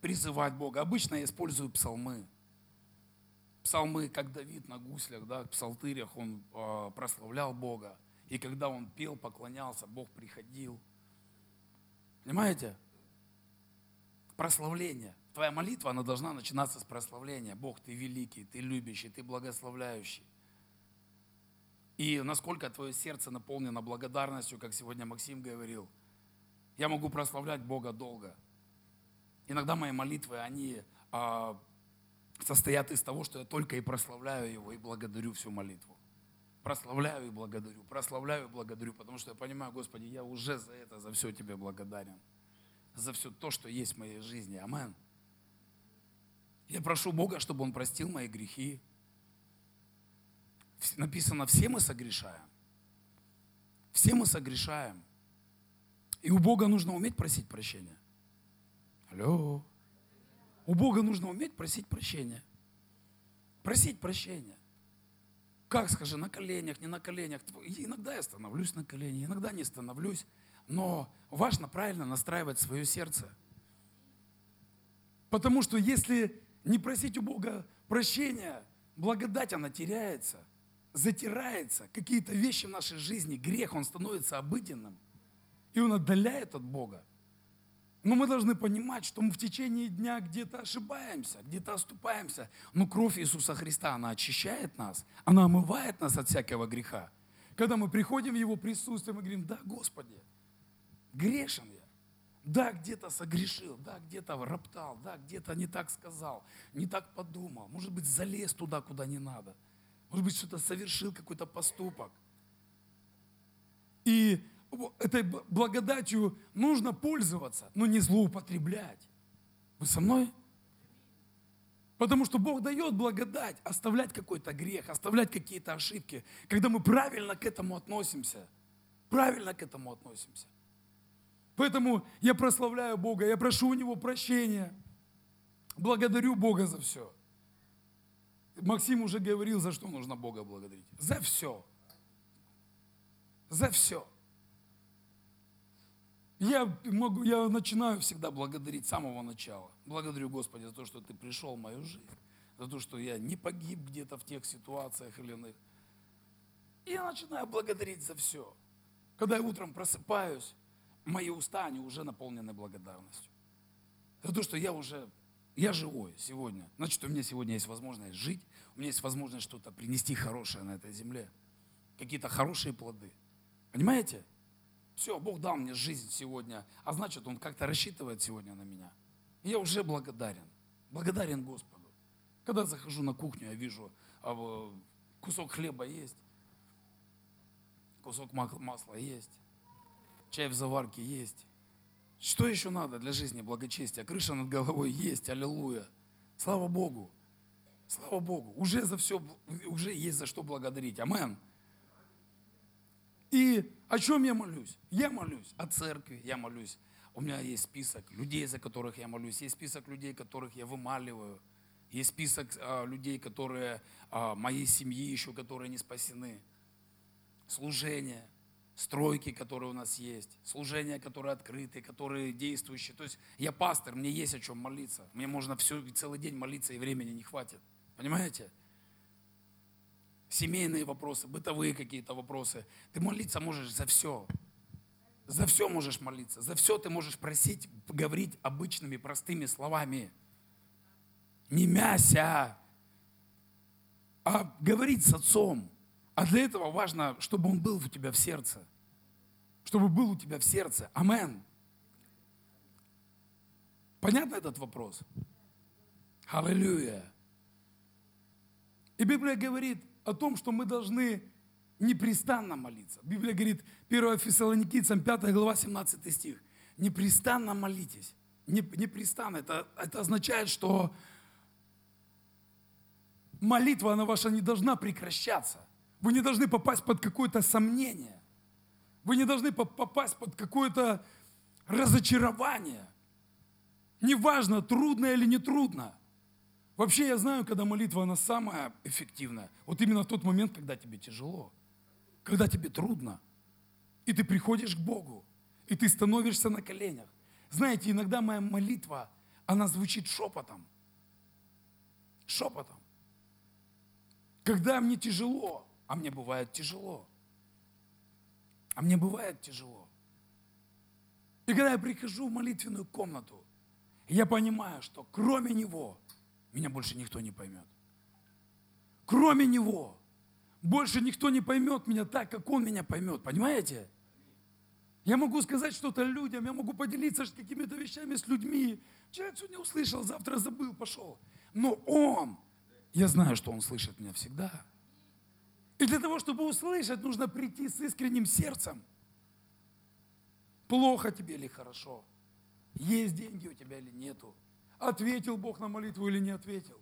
призывать Бога. Обычно я использую псалмы. Псалмы, как Давид на гуслях, да, в псалтырях он э, прославлял Бога. И когда он пел, поклонялся, Бог приходил. Понимаете? Прославление. Твоя молитва, она должна начинаться с прославления. Бог, ты великий, ты любящий, ты благословляющий. И насколько твое сердце наполнено благодарностью, как сегодня Максим говорил, я могу прославлять Бога долго. Иногда мои молитвы, они а, состоят из того, что я только и прославляю Его, и благодарю всю молитву. Прославляю и благодарю, прославляю и благодарю, потому что я понимаю, Господи, я уже за это, за все Тебе благодарен. За все то, что есть в моей жизни. Амен. Я прошу Бога, чтобы Он простил мои грехи, написано, все мы согрешаем. Все мы согрешаем. И у Бога нужно уметь просить прощения. Алло. У Бога нужно уметь просить прощения. Просить прощения. Как, скажи, на коленях, не на коленях. Иногда я становлюсь на колени, иногда не становлюсь. Но важно правильно настраивать свое сердце. Потому что если не просить у Бога прощения, благодать она теряется – затирается, какие-то вещи в нашей жизни, грех, он становится обыденным. И он отдаляет от Бога. Но мы должны понимать, что мы в течение дня где-то ошибаемся, где-то оступаемся. Но кровь Иисуса Христа, она очищает нас, она омывает нас от всякого греха. Когда мы приходим в Его присутствие, мы говорим, да, Господи, грешен я. Да, где-то согрешил, да, где-то роптал, да, где-то не так сказал, не так подумал, может быть, залез туда, куда не надо – может быть, что-то совершил, какой-то поступок. И этой благодатью нужно пользоваться, но не злоупотреблять. Вы со мной? Потому что Бог дает благодать оставлять какой-то грех, оставлять какие-то ошибки, когда мы правильно к этому относимся. Правильно к этому относимся. Поэтому я прославляю Бога, я прошу у Него прощения. Благодарю Бога за все. Максим уже говорил, за что нужно Бога благодарить. За все. За все. Я, могу, я начинаю всегда благодарить с самого начала. Благодарю Господи за то, что Ты пришел в мою жизнь. За то, что я не погиб где-то в тех ситуациях или иных. И я начинаю благодарить за все. Когда я утром просыпаюсь, мои уста, они уже наполнены благодарностью. За то, что я уже я живой сегодня. Значит, у меня сегодня есть возможность жить, у меня есть возможность что-то принести хорошее на этой земле. Какие-то хорошие плоды. Понимаете? Все, Бог дал мне жизнь сегодня, а значит, Он как-то рассчитывает сегодня на меня. И я уже благодарен. Благодарен Господу. Когда захожу на кухню, я вижу, а, кусок хлеба есть, кусок масла есть, чай в заварке есть, что еще надо для жизни благочестия? Крыша над головой есть, аллилуйя. Слава Богу. Слава Богу. Уже за все, уже есть за что благодарить. Амен. И о чем я молюсь? Я молюсь о церкви, я молюсь. У меня есть список людей, за которых я молюсь. Есть список людей, которых я вымаливаю. Есть список а, людей, которые а, моей семьи еще, которые не спасены. Служение стройки, которые у нас есть, служения, которые открыты, которые действующие. То есть я пастор, мне есть о чем молиться. Мне можно все, целый день молиться, и времени не хватит. Понимаете? Семейные вопросы, бытовые какие-то вопросы. Ты молиться можешь за все. За все можешь молиться. За все ты можешь просить, говорить обычными, простыми словами. Не мяся. а говорить с Отцом. А для этого важно, чтобы Он был у тебя в сердце. Чтобы был у тебя в сердце. Амен. Понятно этот вопрос? Аллилуйя. И Библия говорит о том, что мы должны непрестанно молиться. Библия говорит, 1 Фессалоникийцам, 5 глава, 17 стих. Непрестанно молитесь. Непрестанно. Это, это означает, что молитва, она ваша не должна прекращаться. Вы не должны попасть под какое-то сомнение. Вы не должны попасть под какое-то разочарование. Неважно, трудно или не трудно. Вообще я знаю, когда молитва, она самая эффективная. Вот именно в тот момент, когда тебе тяжело, когда тебе трудно. И ты приходишь к Богу, и ты становишься на коленях. Знаете, иногда моя молитва, она звучит шепотом. Шепотом. Когда мне тяжело, а мне бывает тяжело. А мне бывает тяжело. И когда я прихожу в молитвенную комнату, я понимаю, что кроме Него меня больше никто не поймет. Кроме Него больше никто не поймет меня так, как Он меня поймет. Понимаете? Я могу сказать что-то людям, я могу поделиться какими-то вещами с людьми. Человек сегодня услышал, завтра забыл, пошел. Но Он, я знаю, что Он слышит меня всегда. И для того, чтобы услышать, нужно прийти с искренним сердцем. Плохо тебе или хорошо? Есть деньги у тебя или нету? Ответил Бог на молитву или не ответил?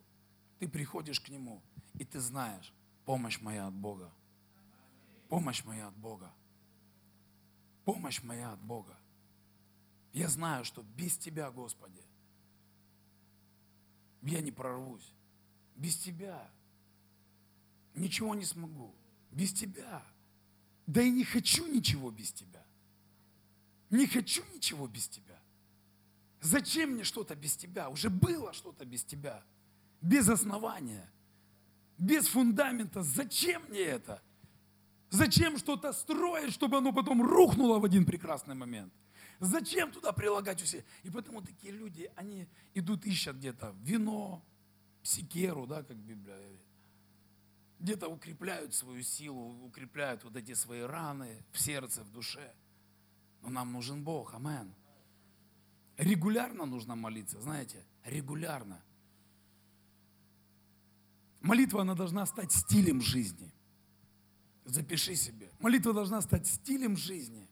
Ты приходишь к Нему, и ты знаешь, помощь моя от Бога. Помощь моя от Бога. Помощь моя от Бога. Я знаю, что без Тебя, Господи, я не прорвусь. Без Тебя ничего не смогу. Без Тебя. Да и не хочу ничего без Тебя. Не хочу ничего без Тебя. Зачем мне что-то без Тебя? Уже было что-то без Тебя. Без основания. Без фундамента. Зачем мне это? Зачем что-то строить, чтобы оно потом рухнуло в один прекрасный момент? Зачем туда прилагать усилия? И поэтому такие люди, они идут, ищут где-то вино, секеру, да, как Библия. Где-то укрепляют свою силу, укрепляют вот эти свои раны в сердце, в душе. Но нам нужен Бог, амен. Регулярно нужно молиться, знаете, регулярно. Молитва, она должна стать стилем жизни. Запиши себе. Молитва должна стать стилем жизни.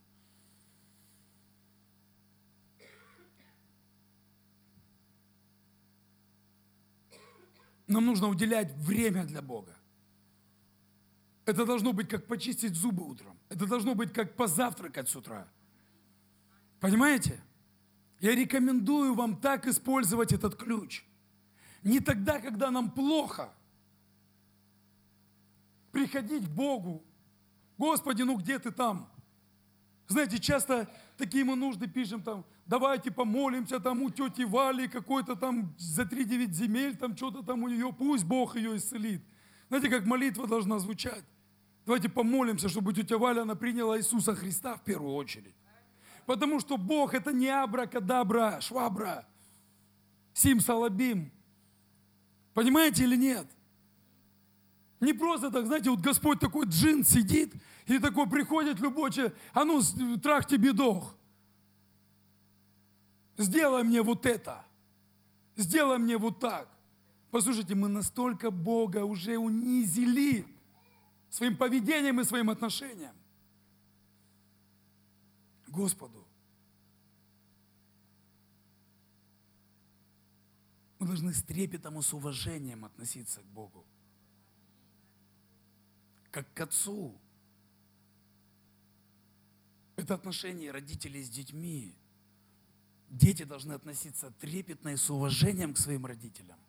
Нам нужно уделять время для Бога. Это должно быть как почистить зубы утром. Это должно быть как позавтракать с утра. Понимаете? Я рекомендую вам так использовать этот ключ. Не тогда, когда нам плохо – приходить к Богу. Господи, ну где ты там? Знаете, часто такие мы нужды пишем там, давайте помолимся там у тети Вали какой-то там за три девять земель, там что-то там у нее, пусть Бог ее исцелит. Знаете, как молитва должна звучать? Давайте помолимся, чтобы тетя Валя, она приняла Иисуса Христа в первую очередь. Потому что Бог это не абракадабра, швабра, сим салабим. Понимаете или нет? Не просто так, знаете, вот Господь такой джин сидит, и такой приходит любой а ну, трах тебе дох. Сделай мне вот это. Сделай мне вот так. Послушайте, мы настолько Бога уже унизили своим поведением и своим отношением. Господу. Мы должны с трепетом и с уважением относиться к Богу как к отцу. Это отношение родителей с детьми. Дети должны относиться трепетно и с уважением к своим родителям.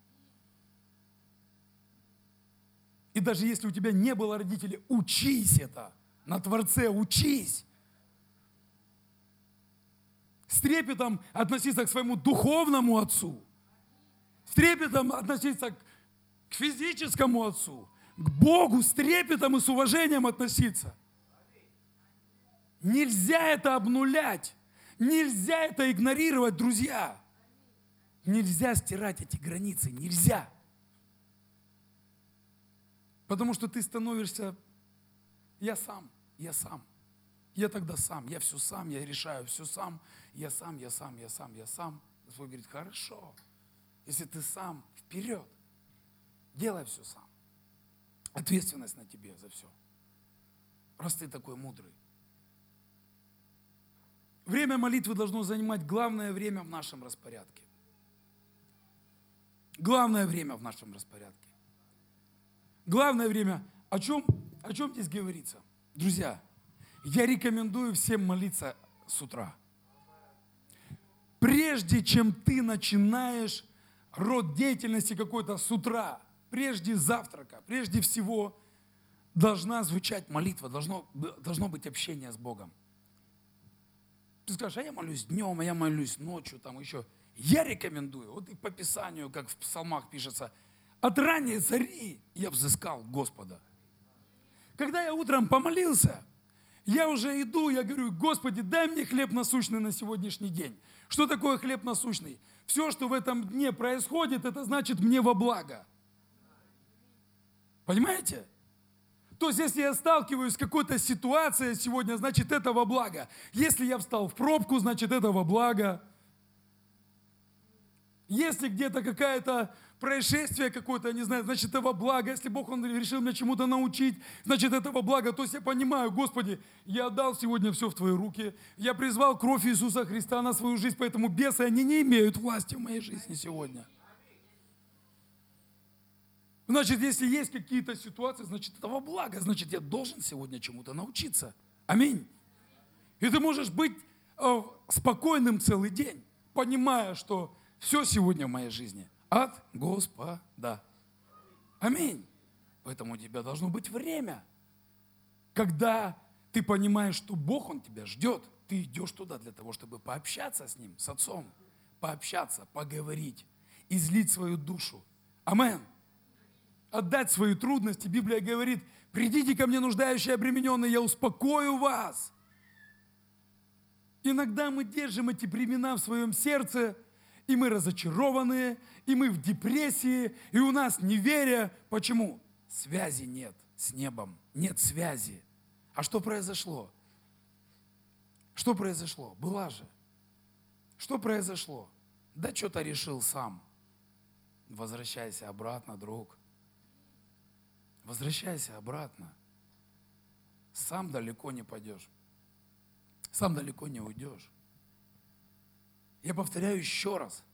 И даже если у тебя не было родителей, учись это. На Творце учись. С трепетом относиться к своему духовному отцу. С трепетом относиться к физическому отцу к Богу с трепетом и с уважением относиться. Нельзя это обнулять. Нельзя это игнорировать, друзья. Нельзя стирать эти границы. Нельзя. Потому что ты становишься, я сам, я сам. Я тогда сам, я все сам, я решаю все сам, я сам, я сам, я сам, я сам. Господь говорит, хорошо, если ты сам, вперед, делай все сам. Ответственность на тебе за все. Раз ты такой мудрый. Время молитвы должно занимать главное время в нашем распорядке. Главное время в нашем распорядке. Главное время, о чем, о чем здесь говорится? Друзья, я рекомендую всем молиться с утра. Прежде чем ты начинаешь род деятельности какой-то с утра, прежде завтрака, прежде всего должна звучать молитва, должно, должно быть общение с Богом. Ты скажешь, а я молюсь днем, а я молюсь ночью, там еще. Я рекомендую, вот и по Писанию, как в псалмах пишется, от ранней зари я взыскал Господа. Когда я утром помолился, я уже иду, я говорю, Господи, дай мне хлеб насущный на сегодняшний день. Что такое хлеб насущный? Все, что в этом дне происходит, это значит мне во благо. Понимаете? То есть, если я сталкиваюсь с какой-то ситуацией сегодня, значит, это во благо. Если я встал в пробку, значит, это во благо. Если где-то какая-то происшествие какое-то, я не знаю, значит, это во благо. Если Бог, Он решил меня чему-то научить, значит, это во благо. То есть я понимаю, Господи, я отдал сегодня все в Твои руки. Я призвал кровь Иисуса Христа на свою жизнь, поэтому бесы, они не имеют власти в моей жизни сегодня. Значит, если есть какие-то ситуации, значит, это во благо. Значит, я должен сегодня чему-то научиться. Аминь. И ты можешь быть э, спокойным целый день, понимая, что все сегодня в моей жизни от Господа. Аминь. Поэтому у тебя должно быть время, когда ты понимаешь, что Бог, Он тебя ждет. Ты идешь туда для того, чтобы пообщаться с Ним, с Отцом. Пообщаться, поговорить, излить свою душу. Аминь отдать свои трудности. Библия говорит, придите ко мне, нуждающие обремененные, я успокою вас. Иногда мы держим эти бремена в своем сердце, и мы разочарованы, и мы в депрессии, и у нас неверие. Почему? Связи нет с небом, нет связи. А что произошло? Что произошло? Была же. Что произошло? Да что-то решил сам. Возвращайся обратно, друг. Возвращайся обратно. Сам далеко не пойдешь. Сам далеко не уйдешь. Я повторяю еще раз.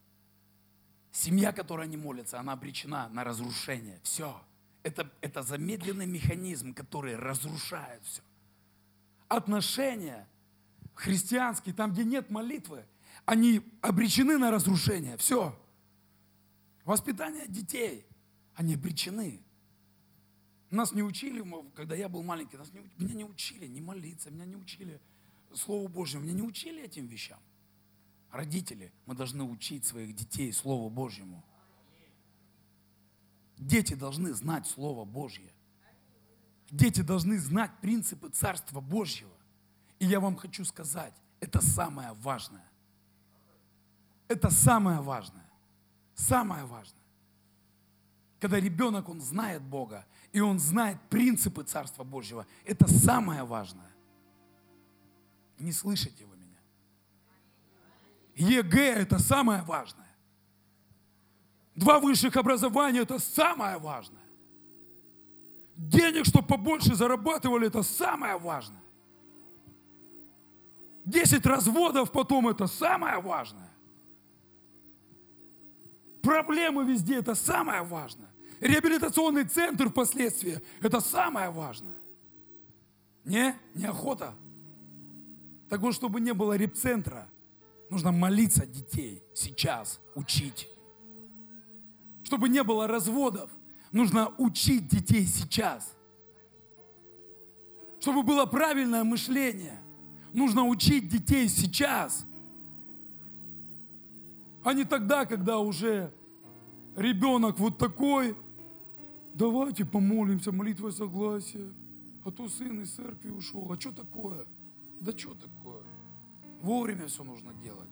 Семья, которая не молится, она обречена на разрушение. Все. Это, это замедленный механизм, который разрушает все. Отношения христианские, там, где нет молитвы, они обречены на разрушение. Все. Воспитание детей, они обречены. Нас не учили, когда я был маленький, нас не, меня не учили не молиться, меня не учили Слову Божьему, меня не учили этим вещам. Родители, мы должны учить своих детей Слову Божьему. Дети должны знать Слово Божье. Дети должны знать принципы Царства Божьего. И я вам хочу сказать, это самое важное. Это самое важное. Самое важное. Когда ребенок, он знает Бога, и он знает принципы Царства Божьего. Это самое важное. Не слышите? ЕГЭ – это самое важное. Два высших образования – это самое важное. Денег, чтобы побольше зарабатывали, это самое важное. Десять разводов потом – это самое важное. Проблемы везде – это самое важное. Реабилитационный центр впоследствии – это самое важное. Не? Неохота. Так вот, чтобы не было репцентра, нужно молиться детей сейчас, учить. Чтобы не было разводов, нужно учить детей сейчас. Чтобы было правильное мышление, нужно учить детей сейчас. А не тогда, когда уже ребенок вот такой – Давайте помолимся, молитва согласия. А то сын из церкви ушел. А что такое? Да что такое? Вовремя все нужно делать.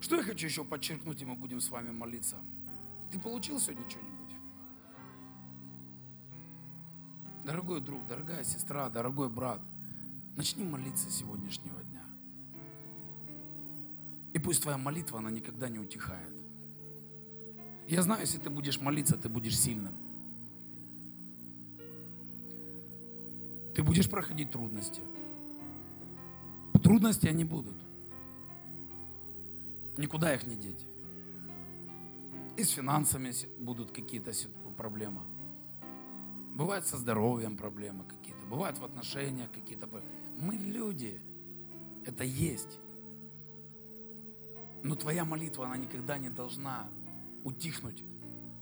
Что я хочу еще подчеркнуть, и мы будем с вами молиться. Ты получил сегодня что-нибудь? Дорогой друг, дорогая сестра, дорогой брат, начни молиться сегодняшнего дня. И пусть твоя молитва, она никогда не утихает. Я знаю, если ты будешь молиться, ты будешь сильным. Ты будешь проходить трудности. Трудности они будут. Никуда их не деть. И с финансами будут какие-то проблемы. Бывает со здоровьем проблемы какие-то. Бывают в отношениях какие-то. Мы люди. Это есть. Но твоя молитва, она никогда не должна утихнуть.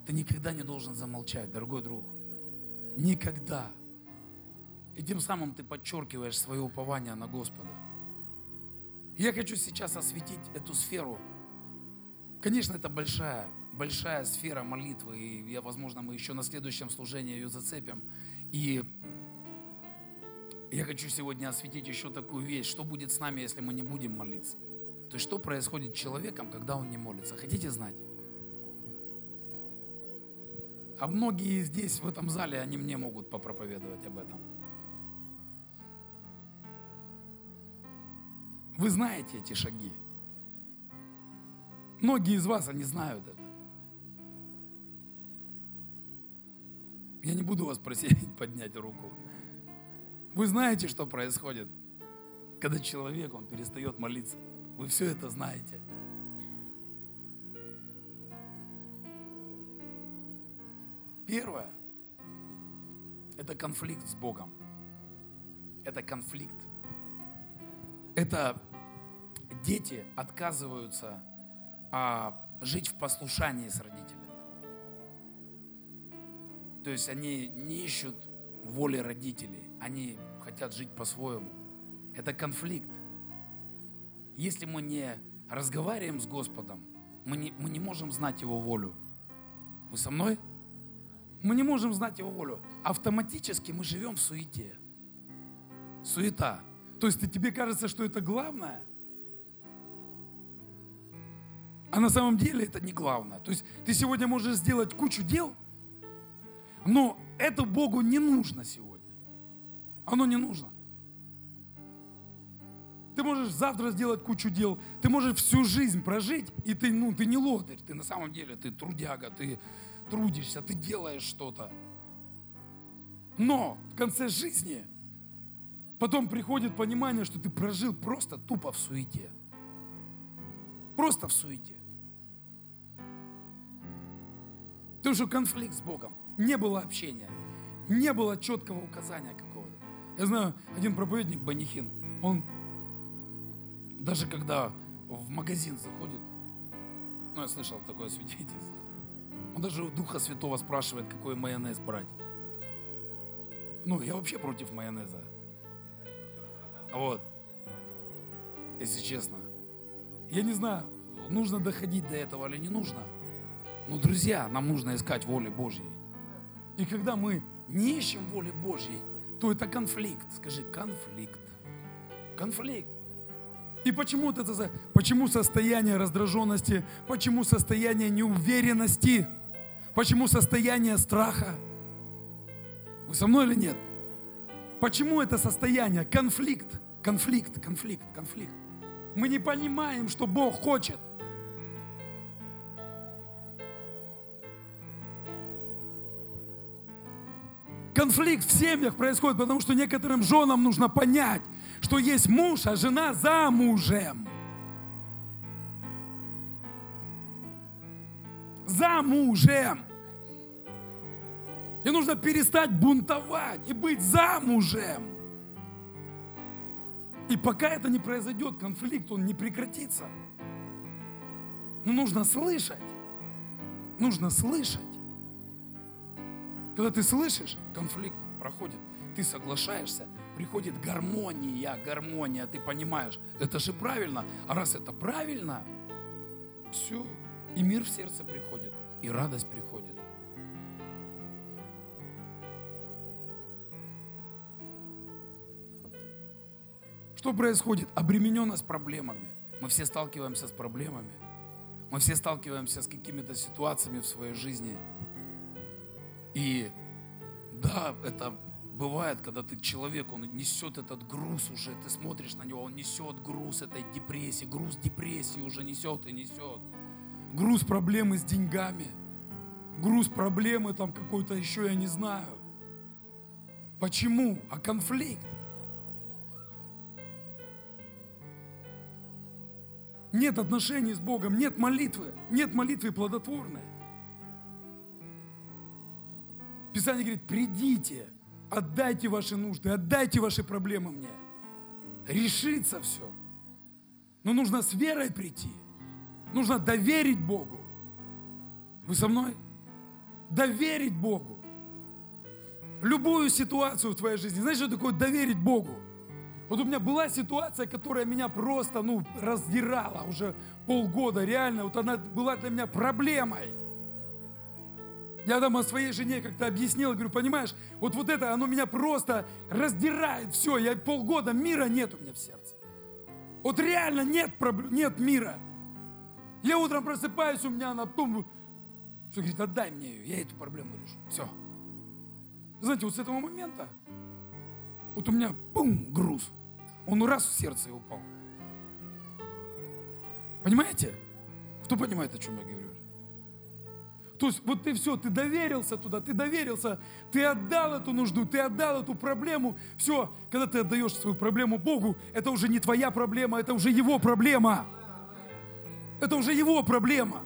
Ты никогда не должен замолчать, дорогой друг. Никогда. И тем самым ты подчеркиваешь свое упование на Господа. Я хочу сейчас осветить эту сферу. Конечно, это большая, большая сфера молитвы, и я, возможно, мы еще на следующем служении ее зацепим. И я хочу сегодня осветить еще такую вещь, что будет с нами, если мы не будем молиться. То есть, что происходит с человеком, когда он не молится. Хотите знать? А многие здесь, в этом зале, они мне могут попроповедовать об этом. Вы знаете эти шаги. Многие из вас, они знают это. Я не буду вас просить поднять руку. Вы знаете, что происходит, когда человек, он перестает молиться. Вы все это знаете. Первое – это конфликт с Богом. Это конфликт. Это дети отказываются а, жить в послушании с родителями. То есть они не ищут воли родителей, они хотят жить по-своему. Это конфликт. Если мы не разговариваем с Господом, мы не, мы не можем знать Его волю. Вы со мной? Мы не можем знать Его волю. Автоматически мы живем в суете. Суета. То есть тебе кажется, что это главное, а на самом деле это не главное. То есть ты сегодня можешь сделать кучу дел, но это Богу не нужно сегодня. Оно не нужно. Ты можешь завтра сделать кучу дел, ты можешь всю жизнь прожить, и ты, ну, ты не лодырь, ты на самом деле, ты трудяга, ты трудишься, ты делаешь что-то. Но в конце жизни потом приходит понимание, что ты прожил просто тупо в суете. Просто в суете. Потому что конфликт с Богом. Не было общения. Не было четкого указания какого-то. Я знаю, один проповедник Банихин, он даже когда в магазин заходит, ну, я слышал такое свидетельство, он даже у Духа Святого спрашивает, какой майонез брать. Ну, я вообще против майонеза. Вот. Если честно. Я не знаю, нужно доходить до этого или не нужно. Но, друзья, нам нужно искать воли Божьей. И когда мы не ищем воли Божьей, то это конфликт. Скажи, конфликт. Конфликт. И почему это, почему состояние раздраженности, почему состояние неуверенности, почему состояние страха? Вы со мной или нет? Почему это состояние? Конфликт, конфликт, конфликт, конфликт. Мы не понимаем, что Бог хочет. Конфликт в семьях происходит, потому что некоторым женам нужно понять, что есть муж, а жена замужем. Замужем. И нужно перестать бунтовать и быть замужем. И пока это не произойдет, конфликт, он не прекратится. Но нужно слышать. Нужно слышать. Когда ты слышишь, конфликт проходит. Ты соглашаешься, приходит гармония, гармония, ты понимаешь, это же правильно. А раз это правильно, все, и мир в сердце приходит, и радость приходит. Что происходит? Обремененность проблемами. Мы все сталкиваемся с проблемами. Мы все сталкиваемся с какими-то ситуациями в своей жизни. И да, это бывает, когда ты человек, он несет этот груз уже, ты смотришь на него, он несет груз этой депрессии, груз депрессии уже несет и несет. Груз проблемы с деньгами, груз проблемы там какой-то еще, я не знаю. Почему? А конфликт. Нет отношений с Богом, нет молитвы, нет молитвы плодотворной. Писание говорит, придите, отдайте ваши нужды, отдайте ваши проблемы мне. Решится все. Но нужно с верой прийти. Нужно доверить Богу. Вы со мной? Доверить Богу. Любую ситуацию в твоей жизни. Знаешь, что такое доверить Богу? Вот у меня была ситуация, которая меня просто, ну, раздирала уже полгода, реально. Вот она была для меня проблемой. Я там о своей жене как-то объяснил, говорю, понимаешь, вот, вот это, оно меня просто раздирает, все, я полгода, мира нет у меня в сердце. Вот реально нет, нет мира. Я утром просыпаюсь, у меня на том, что говорит, отдай мне ее, я эту проблему решу. Все. Знаете, вот с этого момента, вот у меня, бум, груз. Он раз в сердце упал. Понимаете? Кто понимает, о чем я говорю? То есть вот ты все, ты доверился туда, ты доверился, ты отдал эту нужду, ты отдал эту проблему. Все, когда ты отдаешь свою проблему Богу, это уже не твоя проблема, это уже Его проблема. Это уже Его проблема.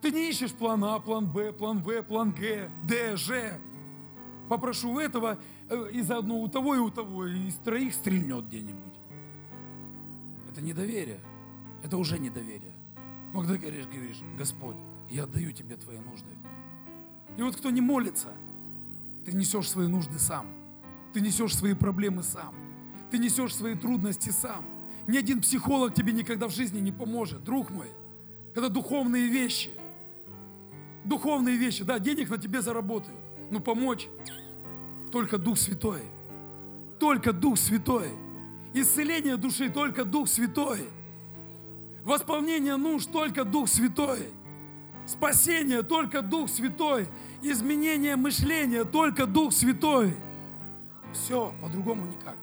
Ты не ищешь план А, план Б, план В, план Г, Д, Ж. Попрошу этого, э, и заодно у того и у того, и из троих стрельнет где-нибудь. Это недоверие. Это уже недоверие. Но когда говоришь, говоришь, Господь, я отдаю тебе твои нужды. И вот кто не молится, ты несешь свои нужды сам. Ты несешь свои проблемы сам. Ты несешь свои трудности сам. Ни один психолог тебе никогда в жизни не поможет, друг мой. Это духовные вещи. Духовные вещи. Да, денег на тебе заработают. Но помочь только Дух Святой. Только Дух Святой. Исцеление души только Дух Святой. Восполнение нужд только Дух Святой. Спасение только Дух Святой. Изменение мышления только Дух Святой. Все, по-другому никак.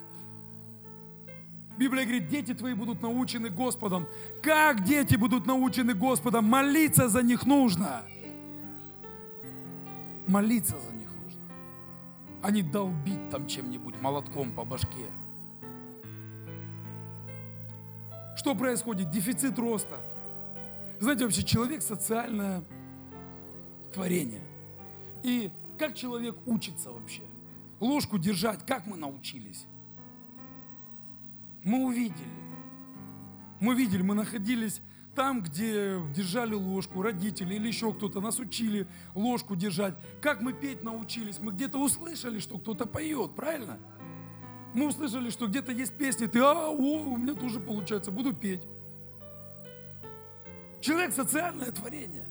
Библия говорит, дети твои будут научены Господом. Как дети будут научены Господом? Молиться за них нужно. Молиться за них. А не долбить там чем-нибудь молотком по башке. Что происходит? Дефицит роста. Знаете, вообще человек социальное творение. И как человек учится вообще? Ложку держать, как мы научились? Мы увидели. Мы видели, мы находились там, где держали ложку, родители или еще кто-то нас учили ложку держать. Как мы петь научились? Мы где-то услышали, что кто-то поет, правильно? Мы услышали, что где-то есть песни, ты, а, о, у меня тоже получается, буду петь. Человек социальное творение.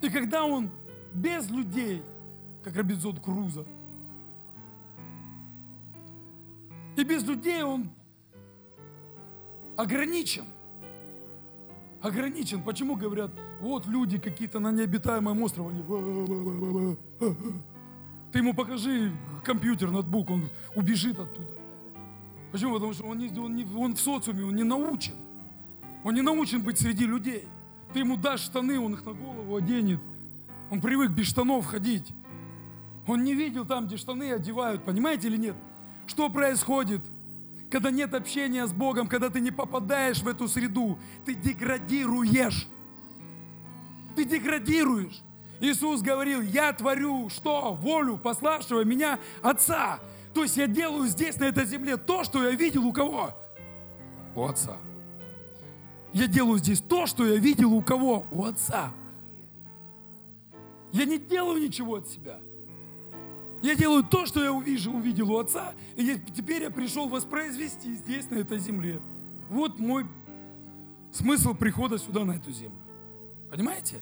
И когда он без людей, как Робинзон Круза, и без людей он ограничен. Ограничен. Почему говорят, вот люди какие-то на необитаемом острове, они... Ты ему покажи компьютер, ноутбук, он убежит оттуда. Почему? Потому что он, не, он, не, он в социуме, он не научен. Он не научен быть среди людей. Ты ему дашь штаны, он их на голову оденет. Он привык без штанов ходить. Он не видел там, где штаны одевают, понимаете или нет? Что происходит, когда нет общения с Богом, когда ты не попадаешь в эту среду? Ты деградируешь. Ты деградируешь. Иисус говорил, я творю что? Волю пославшего меня Отца. То есть я делаю здесь, на этой земле, то, что я видел у кого? У Отца. Я делаю здесь то, что я видел у кого? У Отца. Я не делаю ничего от себя. Я делаю то, что я увижу, увидел у Отца, и теперь я пришел воспроизвести здесь, на этой земле. Вот мой смысл прихода сюда, на эту землю. Понимаете?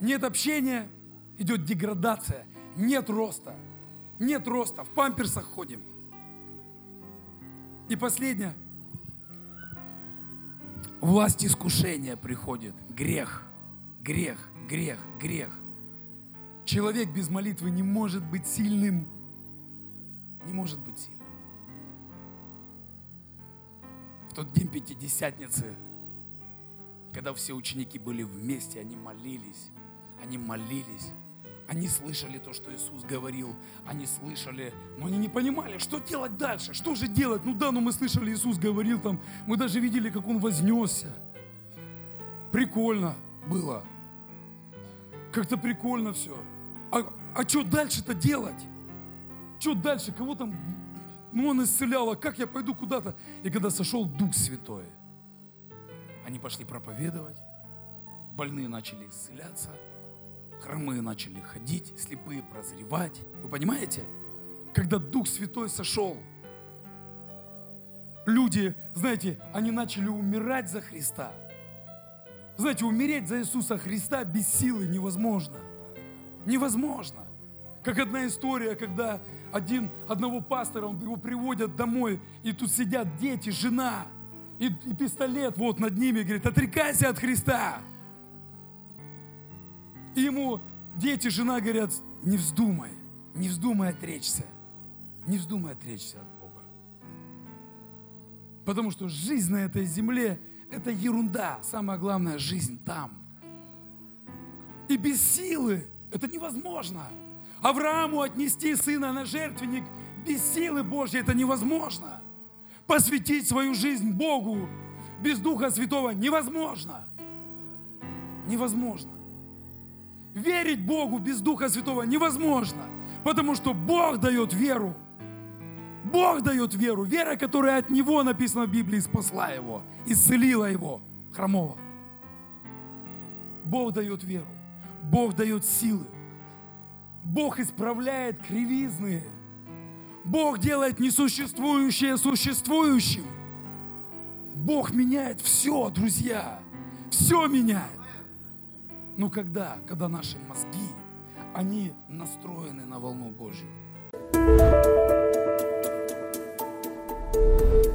Нет общения, идет деградация, нет роста. Нет роста, в памперсах ходим. И последнее. власть искушения приходит. Грех, грех, грех, грех. Человек без молитвы не может быть сильным. Не может быть сильным. В тот день Пятидесятницы, когда все ученики были вместе, они молились, они молились, они слышали то, что Иисус говорил, они слышали, но они не понимали, что делать дальше, что же делать. Ну да, но мы слышали, Иисус говорил там, мы даже видели, как Он вознесся. Прикольно было. Как-то прикольно все. А, а что дальше-то делать? Что дальше? Кого там? Ну, он исцелял, а как я пойду куда-то? И когда сошел Дух Святой, они пошли проповедовать, больные начали исцеляться, хромые начали ходить, слепые прозревать. Вы понимаете? Когда Дух Святой сошел, люди, знаете, они начали умирать за Христа. Знаете, умереть за Иисуса Христа без силы невозможно. Невозможно. Как одна история, когда один, одного пастора, он, его приводят домой, и тут сидят дети, жена, и, и пистолет вот над ними, говорит, отрекайся от Христа. И ему дети, жена говорят, не вздумай, не вздумай отречься, не вздумай отречься от Бога. Потому что жизнь на этой земле – это ерунда. Самое главное – жизнь там. И без силы это невозможно. Аврааму отнести сына на жертвенник без силы Божьей это невозможно. Посвятить свою жизнь Богу без Духа Святого невозможно. Невозможно. Верить Богу без Духа Святого невозможно, потому что Бог дает веру. Бог дает веру. Вера, которая от Него написана в Библии, спасла его, исцелила его, хромого. Бог дает веру. Бог дает силы. Бог исправляет кривизны. Бог делает несуществующее существующим. Бог меняет все, друзья. Все меняет. Но когда? Когда наши мозги, они настроены на волну Божью. thank you